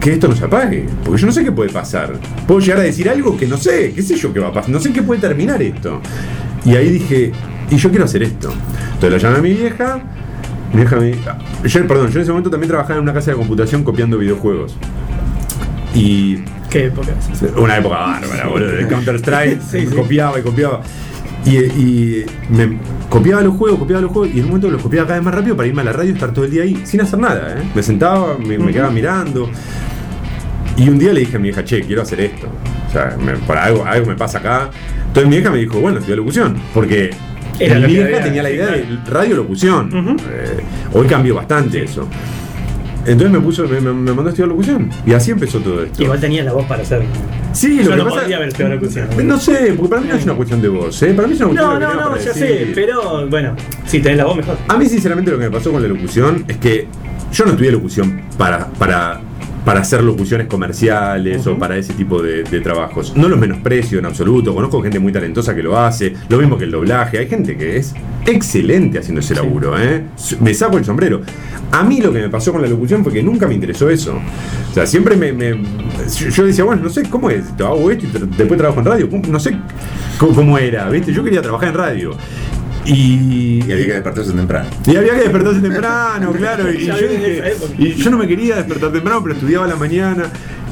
que esto no se apague, porque yo no sé qué puede pasar. Puedo llegar a decir algo que no sé, qué sé yo qué va a pasar, no sé qué puede terminar esto. Y ahí dije, y yo quiero hacer esto. Entonces lo llamé a mi vieja, mi vieja me yo, perdón, yo en ese momento también trabajaba en una casa de computación copiando videojuegos. Y ¿Qué época una época bárbara, boludo. De Counter Strike, Sí, sí. copiaba y copiaba. Y, y me copiaba los juegos, copiaba los juegos, y en un momento los copiaba cada vez más rápido para irme a la radio y estar todo el día ahí, sin hacer nada, ¿eh? Me sentaba, me, me quedaba mirando. Y un día le dije a mi hija, che, quiero hacer esto. O sea, me- por algo, algo me pasa acá. Entonces mi hija me dijo, bueno, estudia locución. Porque Era mi había, tenía la idea de radiolocución. Eh, hoy cambió bastante eso. Entonces me puso, me, me- me mandó a estudiar locución. Y así empezó todo esto. Igual tenías la voz para hacer. Sí, Yo lo que no pasa podría haber estudiado locución. No sé, porque para mí no es una cuestión de voz, ¿eh? Para mí es una cuestión No, de no, no, para ya sé, pero bueno, si tenés la voz mejor. A mí, sinceramente, lo que me pasó con la locución es que yo no estudié locución para, para, para hacer locuciones comerciales o para ese tipo de, de trabajos. No los menosprecio en absoluto. Conozco gente muy talentosa que lo hace. Lo mismo que el doblaje. Hay gente que es excelente haciendo ese laburo, ¿eh? Me saco el sombrero. A mí lo que me pasó con la locución fue que nunca me interesó eso. O sea, siempre me. me- yo- decía, bueno, no sé cómo es. Hago esto y después trabajo en radio. No sé cómo, cómo era, ¿viste? Yo quería trabajar en radio. Y, Y había que despertarse temprano. y había que despertarse temprano, claro. Y yo, dije- y yo no me quería despertar temprano, pero estudiaba a la mañana.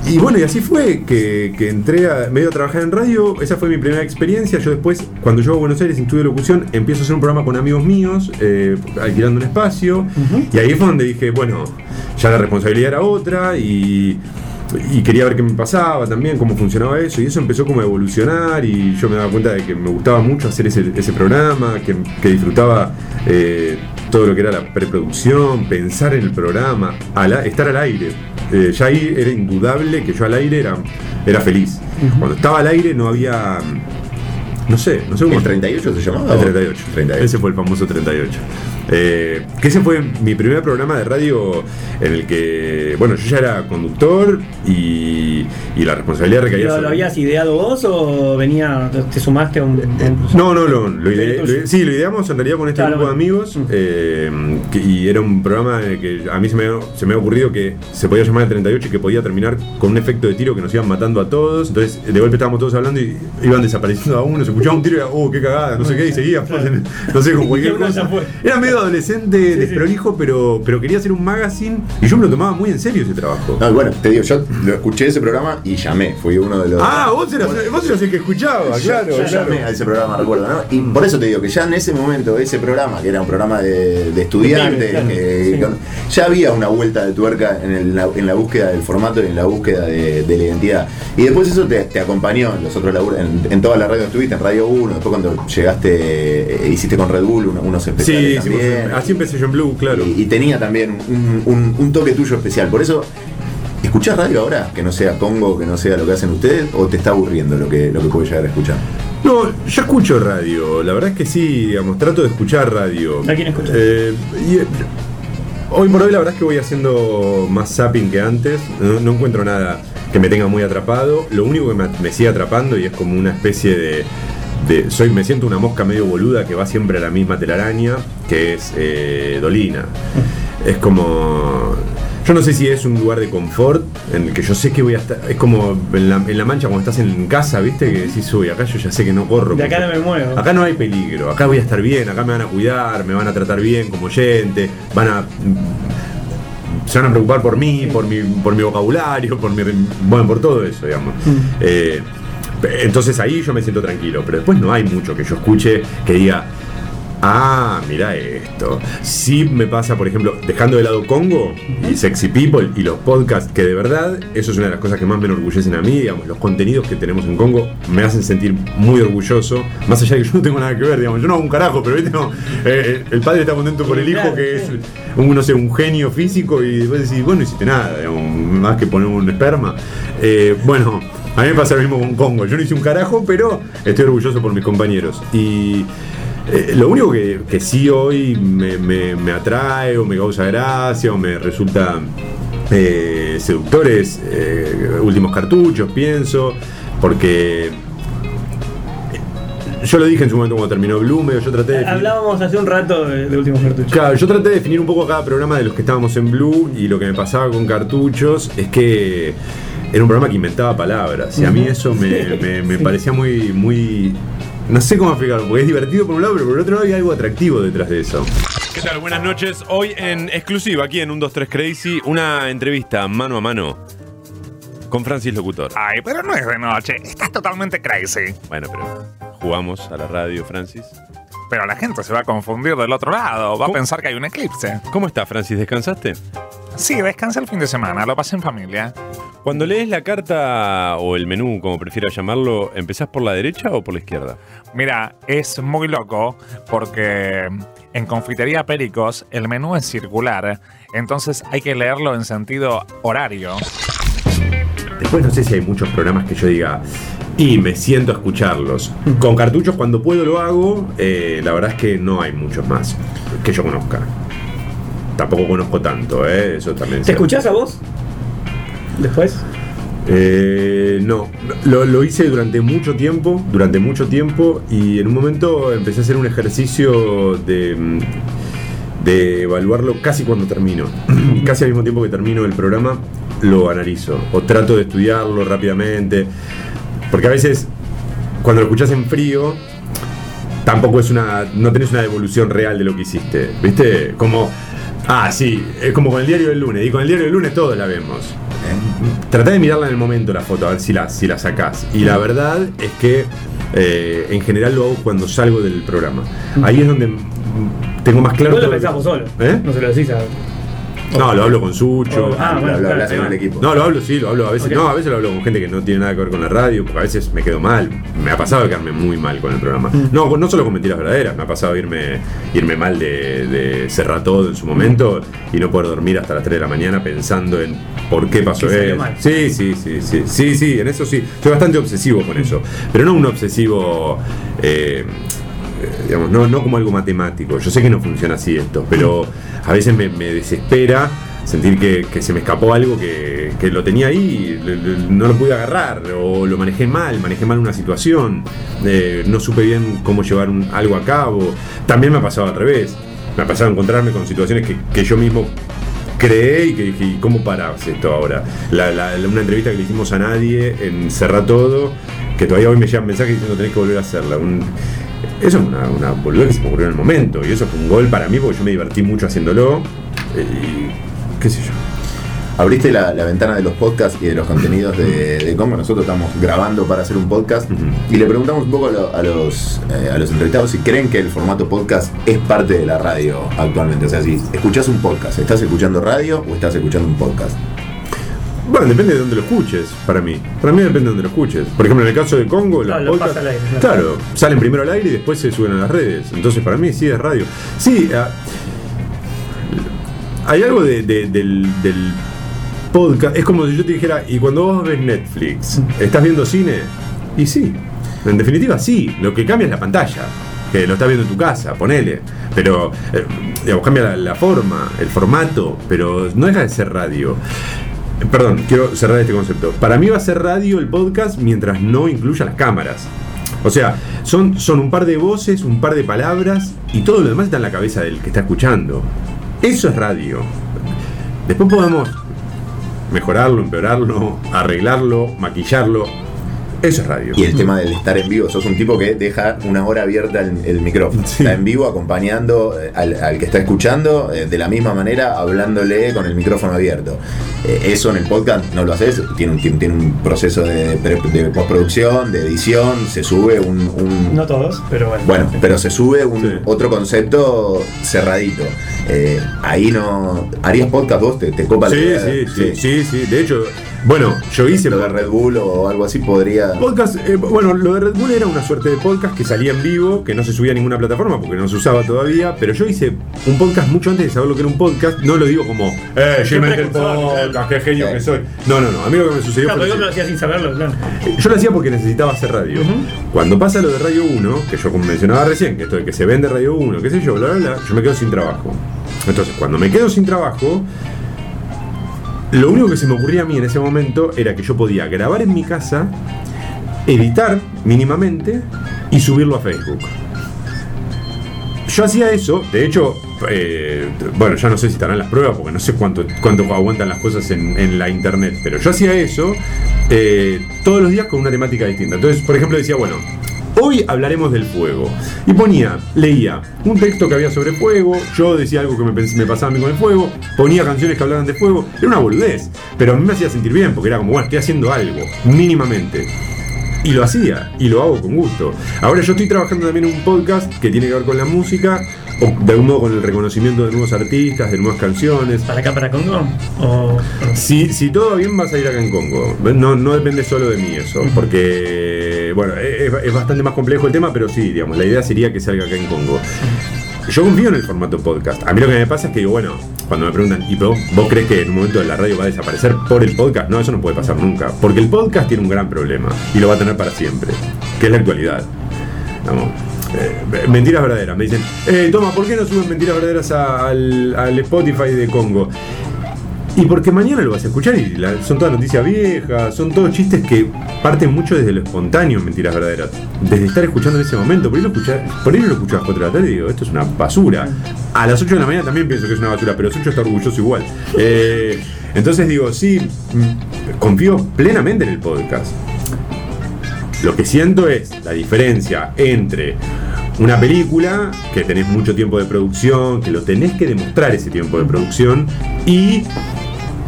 Y bueno, y así fue que, que entré a medio a trabajar en radio. Esa fue mi primera experiencia. Yo después, cuando llego a Buenos Aires, estudio locución, empiezo a hacer un programa con amigos míos, eh, alquilando un espacio. Y ahí fue donde dije, bueno, ya la responsabilidad era otra y, y quería ver qué me pasaba también, cómo funcionaba eso. Y eso empezó como a evolucionar y yo me daba cuenta de que me gustaba mucho hacer ese, ese programa, que, que disfrutaba eh, todo lo que era la preproducción, pensar en el programa, al estar al aire. Eh, ya ahí era indudable que yo al aire era, era feliz. Cuando estaba al aire no había... No sé, no sé cómo... ¿El 38 se llamaba? El 38. 38. Ese fue el famoso 38. Eh, que ese fue mi primer programa de radio en el que, bueno, yo ya era conductor y, y la responsabilidad recaía ¿Lo, sobre lo habías ideado vos o venía, te- te sumaste a un. un- No, no, lo, lo, ide- lo- sí, lo ideamos en realidad con este Claro, grupo de amigos eh, que- y era un programa en el que a mí se me, se me había ocurrido que se podía llamar el 38 y que podía terminar con un efecto de tiro que nos iban matando a todos. Entonces, de golpe estábamos todos hablando y iban desapareciendo a uno, se escuchaba un tiro y era, oh, qué cagada, no sé qué, y seguía, en- no sé, con cualquier cosa. Era medio adolescente, desprolijo, pero, pero quería hacer un magazine y yo me lo tomaba muy en serio ese trabajo. No, bueno, te digo, yo lo escuché ese programa y llamé. Fui uno de los. Ah, vos eras, vos eras el que escuchaba, claro. Yo claro. llamé a ese programa, recuerdo, ¿no? Y por eso te digo que ya en ese momento, ese programa, que era un programa de, de estudiantes, claro, que- sí. con- ya había una vuelta de tuerca en, el- la, en la búsqueda del formato y en la búsqueda de, de la identidad. Y después eso te, te acompañó en los otros laburos, en, en toda la radio que estuviste, en Radio 1, después cuando llegaste, eh, hiciste con Red Bull uno- unos especiales Sí, sí, también. así empecé yo en Blue, claro. Y, y tenía también un, un- un toque tuyo especial. Por eso, ¿escuchás radio ahora? Que no sea Congo, que no sea lo que hacen ustedes, o te está aburriendo lo que, lo que puedes llegar a escuchar? No, yo escucho radio, la verdad es que sí, digamos, trato de escuchar radio. ¿A quién escuchas? Eh, y, eh, Hoy por hoy la verdad es que voy haciendo más zapping que antes. No, no encuentro nada que me tenga muy atrapado. Lo único que me, me sigue atrapando y es como una especie de, de- soy me siento una mosca medio boluda que va siempre a la misma telaraña, que es eh, Dolina. Es como yo no sé si es un lugar de confort en el que yo sé que voy a estar. Es como en la, en la mancha cuando estás en casa, ¿viste? Que decís, uy, acá yo ya sé que no corro. De acá no me muevo. Acá no hay peligro, acá voy a estar bien, acá me van a cuidar, me van a tratar bien como oyente, van a. Se van a preocupar por mí, por mi, por mi vocabulario, por mi. Bueno, por todo eso, digamos. Eh, entonces ahí yo me siento tranquilo, pero después no hay mucho que yo escuche que diga. Ah, mira esto. Sí me pasa, por ejemplo, dejando de lado Congo y Sexy People y los podcasts, que de verdad, eso es una de las cosas que más me enorgullecen a mí, digamos, los contenidos que tenemos en Congo me hacen sentir muy orgulloso, más allá de que yo no tengo nada que ver, digamos, yo no hago un carajo, pero ¿viste? No, eh, el padre está contento por el hijo que es un, no sé, un genio físico y después decís, bueno, no hiciste nada, digamos, más que poner un esperma. Eh, bueno, a mí me pasa lo mismo con Congo, yo no hice un carajo, pero estoy orgulloso por mis compañeros. Y eh, lo único que, que sí hoy me, me- me atrae o me causa gracia o me resulta eh, seductor es eh, últimos cartuchos, pienso, porque yo lo dije en su momento cuando terminó Blue, medio yo traté de definir- Hablábamos hace un rato de, de últimos cartuchos. Claro, yo traté de definir un poco cada programa de los que estábamos en Blue y lo que me pasaba con cartuchos es que era un programa que inventaba palabras y a mí eso me, Sí, me- me sí. parecía muy, muy... No sé cómo explicarlo, porque es divertido por un lado, pero por el otro lado hay algo atractivo detrás de eso. ¿Qué tal? Buenas noches. Hoy en exclusiva aquí en 123 Crazy, una entrevista mano a mano con Francis Locutor. Ay, pero no es de noche. Estás totalmente crazy. Bueno, pero jugamos a la radio, Francis. Pero la gente se va a confundir del otro lado. Va a pensar que hay un eclipse. ¿Cómo está, Francis? ¿Descansaste? Sí, descansé el fin de semana. Lo pasé en familia. Cuando lees la carta o el menú, como prefieras llamarlo, ¿empezás por la derecha o por la izquierda? Mira, es muy loco porque en Confitería Pericos el menú es circular. Entonces hay que leerlo en sentido horario. Después no sé si hay muchos programas que yo diga y me siento a escucharlos. Con cartuchos cuando puedo lo hago, eh, la verdad es que no hay muchos más que yo conozca. Tampoco conozco tanto, ¿eh? eso también. ¿Te escuchás a vos? Después. Eh, no, lo, lo hice durante mucho tiempo, durante mucho tiempo, y en un momento empecé a hacer un ejercicio de, de evaluarlo casi cuando termino. casi al mismo tiempo que termino el programa, lo analizo, o trato de estudiarlo rápidamente, porque a veces cuando lo escuchas en frío, tampoco es una. no tenés una devolución real de lo que hiciste. ¿Viste? Como. Ah, sí, es como con el diario del lunes. Y con el diario del lunes todos la vemos. Tratá de mirarla en el momento la foto, a ver si la, si la sacás. Y la verdad es que eh, en general lo hago cuando salgo del programa. Ahí es donde tengo más claro. Vos lo pensás vos solo. ¿Eh? No se lo decís a. No, lo hablo con Sucho. Ah, bueno, Lo hablas claro, con el equipo. No, lo hablo, sí, lo hablo a veces. No, a veces lo hablo con gente que no tiene nada que ver con la radio, porque a veces me quedo mal. Me ha pasado de quedarme muy mal con el programa. Mm. No, no solo con mentiras verdaderas, me ha pasado irme, irme mal de, de cerrar todo en su momento y no poder dormir hasta las 3 de la mañana pensando en por qué pasó eso. Sí, sí, sí, sí, sí, sí, en eso sí. Soy bastante obsesivo con eso. Pero no un obsesivo. eh, digamos, no, no como algo matemático. Yo sé que no funciona así esto, pero a veces me, desespera sentir que, se me escapó algo que, que lo tenía ahí, no lo pude agarrar, o lo manejé mal, manejé mal una situación, eh, no supe bien cómo llevar algo a cabo. También me ha pasado al revés. Me ha pasado encontrarme con situaciones que, yo mismo creé y que dije, ¿y cómo parás esto ahora? Una entrevista que le hicimos a nadie en Cerra Todo, que todavía hoy me llegan mensajes diciendo tenés que volver a hacerla. Eso es una, una boludez que se me ocurrió en el momento, y eso fue un gol para mí porque yo me divertí mucho haciéndolo. eh, Y qué sé yo. Abriste la, la ventana de los podcasts y de los contenidos de, de Congo. Nosotros estamos grabando para hacer un podcast y le preguntamos un poco a, lo- a los, eh, a los entrevistados si creen que el formato podcast es parte de la radio actualmente. O sea, si escuchás un podcast, ¿estás escuchando radio o estás escuchando un podcast? Bueno, depende de dónde lo escuches, para mí. Para mí depende de dónde lo escuches. Por ejemplo, en el caso de Congo, los Claro, lo podcasts- pasa al aire, claro. claro, salen primero al aire y después se suben a las redes. Entonces, para mí sí es radio. Sí, ah, hay algo de- de- del, del podcast. Es como si yo te dijera, y cuando vos ves Netflix, ¿estás viendo cine? Y sí. En definitiva, sí. Lo que cambia es la pantalla. que lo estás viendo en tu casa, ponele. Pero, eh, digamos, cambia la, la forma, el formato, pero no deja de ser radio. Perdón, quiero cerrar este concepto. Para mí va a ser radio el podcast mientras no incluya las cámaras. O sea, son, son un par de voces, un par de palabras y todo lo demás está en la cabeza del que está escuchando. Eso es radio. Después podemos mejorarlo, empeorarlo, arreglarlo, maquillarlo. Eso es radio. Y el tema del estar en vivo, sos un tipo que deja una hora abierta el, el micrófono. Está en vivo acompañando eh, al, al que está escuchando eh, de la misma manera, hablándole con el micrófono abierto. Eh, eso en el podcast no lo haces, tiene un, tiene, un proceso de, postproducción, de edición, se sube un, un- No todos, pero bueno. Bueno, pero se sube un otro concepto cerradito. Eh, ahí no. ¿Harías podcast vos? ¿Te, te copa la Sí, idea? sí, sí, sí, sí. De hecho, bueno, yo hice lo de Red Bull o algo así podría. Podcast, eh, bueno, lo de Red Bull era una suerte de podcast que salía en vivo, que no se subía a ninguna plataforma porque no se usaba todavía, pero yo hice un podcast mucho antes de saber lo que era un podcast, no lo digo como, eh, yo inventé el podcast, qué genio que soy. No, no, no, a mí lo que me sucedió Claro, fue... yo lo hacía sin saberlo, claro. Yo lo hacía porque necesitaba hacer radio. Cuando pasa lo de Radio 1, que yo como mencionaba recién, que esto de que se vende Radio 1, qué sé yo, bla, bla, bla, yo me quedo sin trabajo. Entonces, cuando me quedo sin trabajo, lo único que se me ocurría a mí en ese momento era que yo podía grabar en mi casa, editar mínimamente y subirlo a Facebook. Yo hacía eso, de hecho, eh, bueno, ya no sé si estarán las pruebas porque no sé cuánto, cuánto aguantan las cosas en, la internet, pero yo hacía eso eh, todos los días con una temática distinta. Entonces, por ejemplo, decía, bueno, hoy hablaremos del fuego. Y ponía, leía un texto que había sobre fuego, yo decía algo que me, pasaba a mí con el fuego, ponía canciones que hablaban de fuego, era una boludez, pero a mí me hacía sentir bien porque era como, bueno, estoy haciendo algo, mínimamente. Y lo hacía, y lo hago con gusto. Ahora yo estoy trabajando también en un podcast que tiene que ver con la música, o de algún modo con el reconocimiento de nuevos artistas, de nuevas canciones. ¿Para acá, para Congo? O... Si, si todo bien, vas a ir acá en Congo. No, no depende solo de mí eso, porque, bueno, es, es bastante más complejo el tema, pero sí, digamos, la idea sería que salga acá en Congo. Yo confío en el formato podcast. A mí lo que me pasa es que digo, bueno, cuando me preguntan, ¿y vos, vos crees que en un momento la radio va a desaparecer por el podcast? No, eso no puede pasar nunca. Porque el podcast tiene un gran problema y lo va a tener para siempre, que es la actualidad. Eh, mentiras verdaderas. Me dicen, eh, toma, ¿por qué no suben mentiras verdaderas al Spotify de Congo? Y porque mañana lo vas a escuchar y son todas noticias viejas, son todos chistes que parten mucho desde lo espontáneo en Mentiras Verdaderas. Desde estar escuchando en ese momento. Por ahí lo escuchás, por lo las 4 de la tarde y digo, esto es una basura. A las 8 de la mañana también pienso que es una basura, pero a las 8 está orgulloso igual. Eh, entonces digo, sí, mm, confío plenamente en el podcast. Lo que siento es la diferencia entre una película, que tenés mucho tiempo de producción, que lo tenés que demostrar ese tiempo de producción, y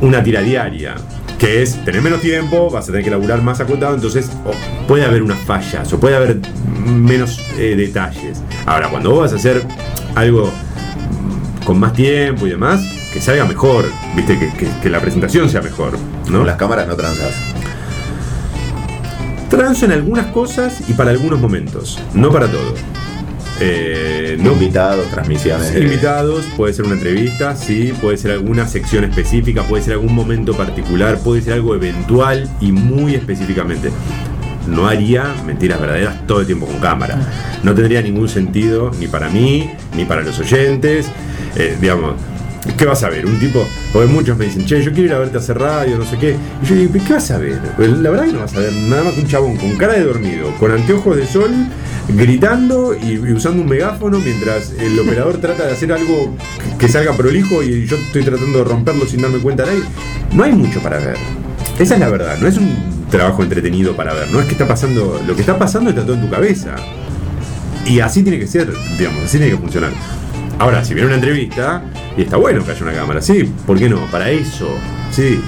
una tira diaria, que es tener menos tiempo, vas a tener que laburar más acotado, entonces o puede haber unas fallas, o puede haber menos eh, detalles. Ahora, cuando vos vas a hacer algo mm, con más tiempo y demás, que salga mejor, viste, que, que- que la presentación sea mejor. ¿no? Con las cámaras no transas. Transo en algunas cosas y para algunos momentos, no para todo. Eh, no- Invitados, transmisiones. Invitados, puede ser una entrevista, sí, puede ser alguna sección específica, puede ser algún momento particular, puede ser algo eventual y muy específicamente. No haría mentiras verdaderas todo el tiempo con cámara. No tendría ningún sentido ni para mí, ni para los oyentes. Eh, digamos, ¿qué vas a ver? Un tipo, porque muchos me dicen, che, yo quiero ir a verte a hacer radio, no sé qué. Y yo digo, ¿qué vas a ver? La verdad que no vas a ver nada más que un chabón con cara de dormido, con anteojos de sol, gritando y, usando un megáfono mientras el operador trata de hacer algo que, que salga prolijo y yo estoy tratando de romperlo sin darme cuenta de ahí. No hay mucho para ver. Esa es la verdad, no es un trabajo entretenido para ver, no es que está pasando, lo que está pasando está todo en tu cabeza. Y así tiene que ser, digamos, así tiene que funcionar. Ahora, si viene una entrevista, y está bueno que haya una cámara, sí, ¿por qué no? Para eso, sí.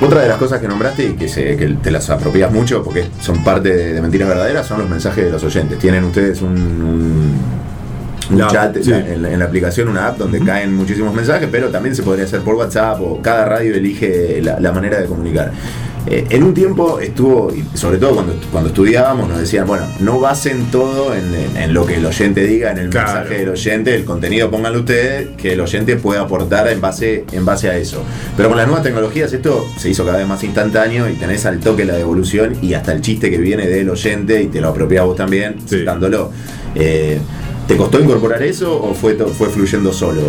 Otra de las cosas que nombraste y que, se- que te las apropias mucho porque son parte de, de mentiras verdaderas son los mensajes de los oyentes. Tienen ustedes un, un, un La app, chat sí. en, la, en la aplicación, una app donde caen muchísimos mensajes, pero también se podría hacer por WhatsApp o cada radio elige la, la manera de comunicar. Eh, en un tiempo estuvo, sobre todo cuando, cuando estudiábamos, nos decían, bueno, no basen todo en, en- en lo que el oyente diga, en el Claro. mensaje del oyente, el contenido pónganlo ustedes, que el oyente pueda aportar en base, en base a eso. Pero con las nuevas tecnologías esto se hizo cada vez más instantáneo y tenés al toque la devolución y hasta el chiste que viene del oyente y te lo apropias vos también, citándolo. Eh, ¿Te costó incorporar eso o fue, fue fluyendo solo?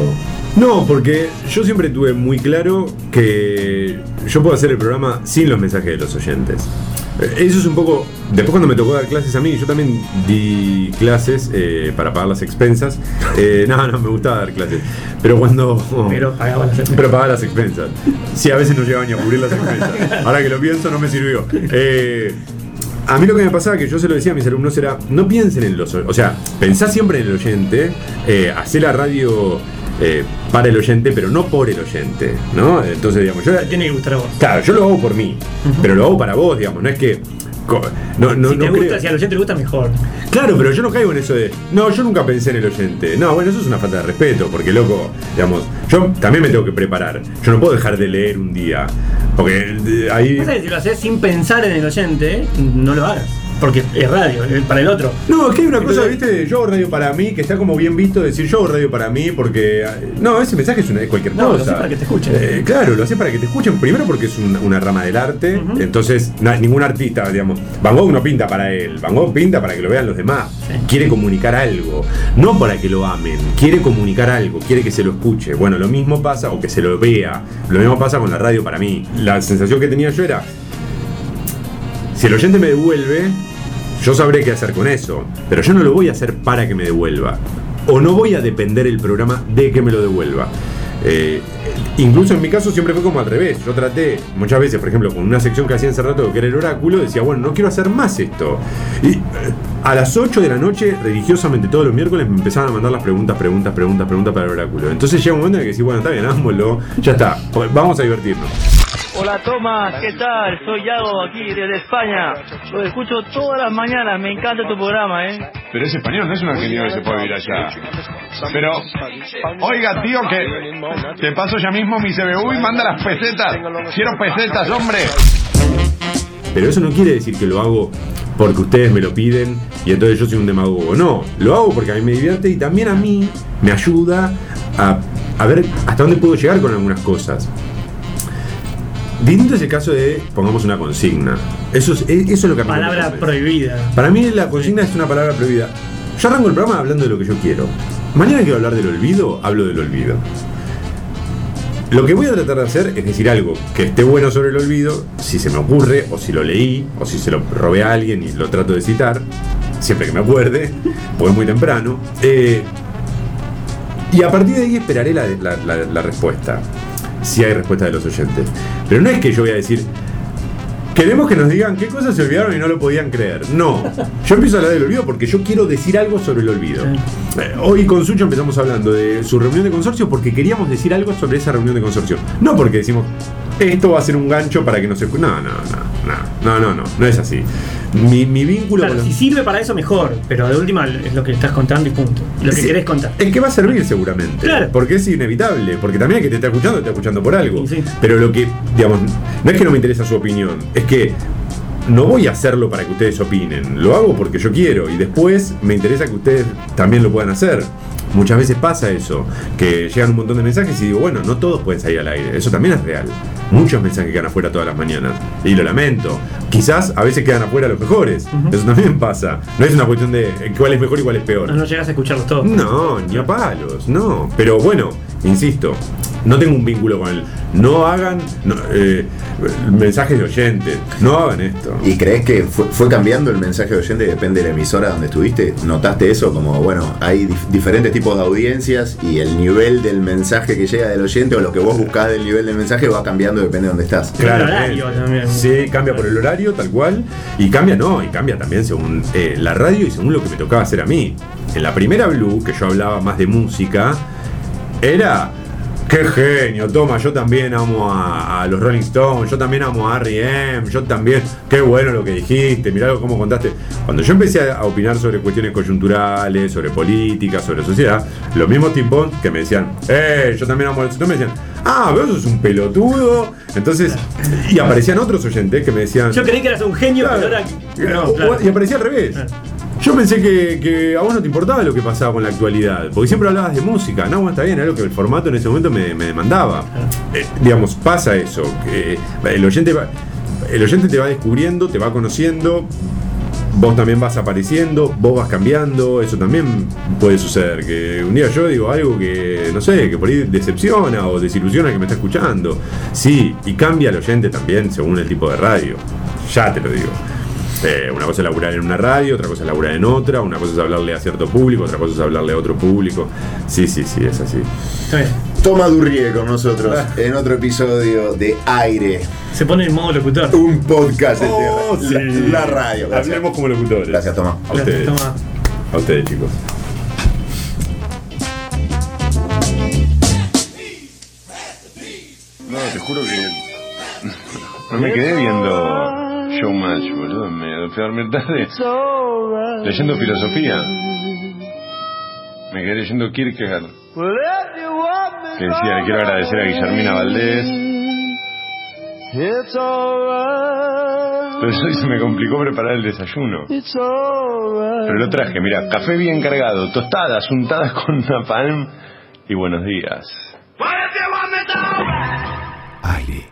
No, porque yo siempre tuve muy claro que yo puedo hacer el programa sin los mensajes de los oyentes. Eh, Eso es un poco. Después, cuando me tocó dar clases a mí, yo también di clases eh, para pagar las expensas. Eh, no, no, me gustaba dar clases. Pero cuando. Pero pagaba las expensas. Pero pagaba las expensas. Sí, a veces no llegaban ni a cubrir las expensas. Ahora que lo pienso, no me sirvió. Eh, a mí lo que me pasaba, que yo se lo decía a mis alumnos, era, no piensen en los... O sea, pensá siempre en el oyente, eh, hacé la radio eh, para el oyente, pero no por el oyente, ¿no? Entonces, digamos, yo... Tiene que gustar a vos. Claro, yo lo hago por mí, pero lo hago para vos, digamos, no es que... No, no, si te no gusta, creo- si al oyente le gusta, mejor. Claro, pero yo no caigo en eso de. No, yo nunca pensé en el oyente. No, bueno, eso es una falta de respeto, porque loco, digamos, yo también me tengo que preparar. Yo no puedo dejar de leer un día. Porque eh, ahí. Si lo haces sin pensar en el oyente, no lo hagas. Porque es radio, para el otro. No, es que hay una cosa, Entonces- viste, yo hago radio para mí, que está como bien visto decir yo hago radio para mí, porque. eh, No, ese mensaje es una, es cualquier No, lo cosa. haces para que te escuchen. Eh, claro, lo haces para que te escuchen, primero porque es un- una rama del arte, entonces na- ningún artista, digamos, Van Gogh no pinta para él, Van Gogh pinta para que lo vean los demás, quiere comunicar algo, no para que lo amen, quiere comunicar algo, quiere que se lo escuche. Bueno, lo mismo pasa, o que se lo vea, lo mismo pasa con la radio para mí. La sensación que tenía yo era, si el oyente me devuelve, yo sabré qué hacer con eso, pero yo no lo voy a hacer para que me devuelva. O no voy a depender el programa de que me lo devuelva. Eh, incluso en mi caso siempre fue como al revés. Yo traté muchas veces, por ejemplo, con una sección que hacía hace rato, que era el oráculo, decía, bueno, no quiero hacer más esto. Y eh, a las 8 de la noche, religiosamente todos los miércoles, me empezaban a mandar las preguntas, preguntas, preguntas, preguntas para el oráculo. Entonces llega un momento en el que decís, bueno, está bien, hagámoslo, ya está, vamos a divertirnos. Hola Tomás, ¿qué tal? Soy Yago aquí desde España. Lo escucho todas las mañanas, me encanta tu programa, ¿eh? Pero es español, no es un argentino que se puede vivir allá. Pero, oiga, tío, que te paso ya mismo mi CBU y manda las pesetas. Quiero pesetas, hombre. Pero eso no quiere decir que lo hago porque ustedes me lo piden y entonces yo soy un demagogo. No, lo hago porque a mí me divierte y también a mí me ayuda a, a ver hasta dónde puedo llegar con algunas cosas. Distinto es el caso de, pongamos una consigna. Eso es, eso es lo que a mí me Palabra prohibida. Para mí la consigna es una palabra prohibida. Yo arranco el programa hablando de lo que yo quiero. Mañana quiero hablar del olvido, hablo del olvido. Lo que voy a tratar de hacer es decir algo que esté bueno sobre el olvido, si se me ocurre, o si lo leí, o si se lo robé a alguien y lo trato de citar, siempre que me acuerde, porque es muy temprano. Eh, y a partir de ahí esperaré la, la- la- la respuesta, si hay respuesta de los oyentes. Pero no es que yo voy a decir, Queremos que nos digan qué cosas se olvidaron y no lo podían creer. No. Yo empiezo a hablar del olvido porque yo quiero decir algo sobre el olvido. Eh, Hoy con Sucho empezamos hablando de su reunión de consorcio porque queríamos decir algo sobre esa reunión de consorcio. No porque decimos, esto va a ser un gancho para que no se... No, no, no, no, no, no, no, no es así. Mi, mi vínculo Claro, con si los... sirve para eso, mejor. Pero de última es lo que estás contando y punto. Lo que Sí. querés contar. Es que va a servir seguramente. Claro. Porque es inevitable. Porque también el que te está escuchando, te está escuchando por algo. Sí. Pero lo que, digamos, no es que no me interesa su opinión, es que no voy a hacerlo para que ustedes opinen. Lo hago porque yo quiero. Y después me interesa que ustedes también lo puedan hacer. Muchas veces pasa eso, que llegan un montón de mensajes y digo, bueno, no todos pueden salir al aire, eso también es real. Muchos mensajes quedan afuera todas las mañanas, y lo lamento. Quizás a veces quedan afuera los mejores, eso también pasa. No es una cuestión de eh, cuál es mejor y cuál es peor. No, no llegas a escucharlos todos. No, ni a palos, no. Pero bueno, insisto, no tengo un vínculo con él. No hagan no, eh, mensajes de oyentes, no hagan esto. ¿Y crees que fue, fue cambiando el mensaje de oyente? Depende de la emisora donde estuviste. ¿Notaste eso? Como, bueno, hay dif- diferentes tipos de audiencias y el nivel del mensaje que llega del oyente o lo que vos buscás del nivel del mensaje va cambiando depende de dónde estás. Claro, El horario también. Sí, cambia por el horario, tal cual. Y cambia, no, y cambia también según eh, la radio y según lo que me tocaba hacer a mí. En la primera Blue, que yo hablaba más de música, era. ¡Qué genio! Toma, yo también amo a, a los Rolling Stones, yo también amo a R.E.M., yo también. ¡Qué bueno lo que dijiste! Mirá cómo contaste. Cuando yo empecé a opinar sobre cuestiones coyunturales, sobre política, sobre sociedad, los mismos tipos que me decían, ¡eh! Yo también amo a los Stones, me decían, ¡ah! Vos sos un pelotudo. Entonces, y aparecían otros oyentes que me decían. Yo creí que eras un genio, Claro. pero ahora. O- No, claro. Y aparecía al revés. Yo pensé que, que a vos no te importaba lo que pasaba con la actualidad, porque siempre hablabas de música. No, bueno, está bien, era lo que el formato en ese momento me, me demandaba. Eh, digamos, pasa eso, que el oyente, va- el oyente te va descubriendo, te va conociendo, vos también vas apareciendo, vos vas cambiando, eso también puede suceder. Que un día yo digo algo que, no sé, que por ahí decepciona o desilusiona que me está escuchando. Sí, y cambia el oyente también según el tipo de radio. Ya te lo digo. Eh, una cosa es laburar en una radio, otra cosa es laburar en otra, una cosa es hablarle a cierto público, otra cosa es hablarle a otro público. Sí, sí, sí, es así. Toma Durrié con nosotros en otro episodio de Aire. Se pone en modo locutor. Un podcast de Oh, la, sí. la radio. Gracias. Hablemos como locutores. Gracias, Tomás. A ustedes. Toma. A ustedes, chicos. No, te juro que. No me quedé viendo showmatch, boludo. Me voy a quedarme tarde. Leyendo filosofía. Me quedé leyendo Kierkegaard. Que decía, le quiero agradecer a Guillermina Valdés. Pero eso se me complicó preparar el desayuno. Pero lo traje, mira, café bien cargado, tostadas, untadas con napalm y buenos días. Ale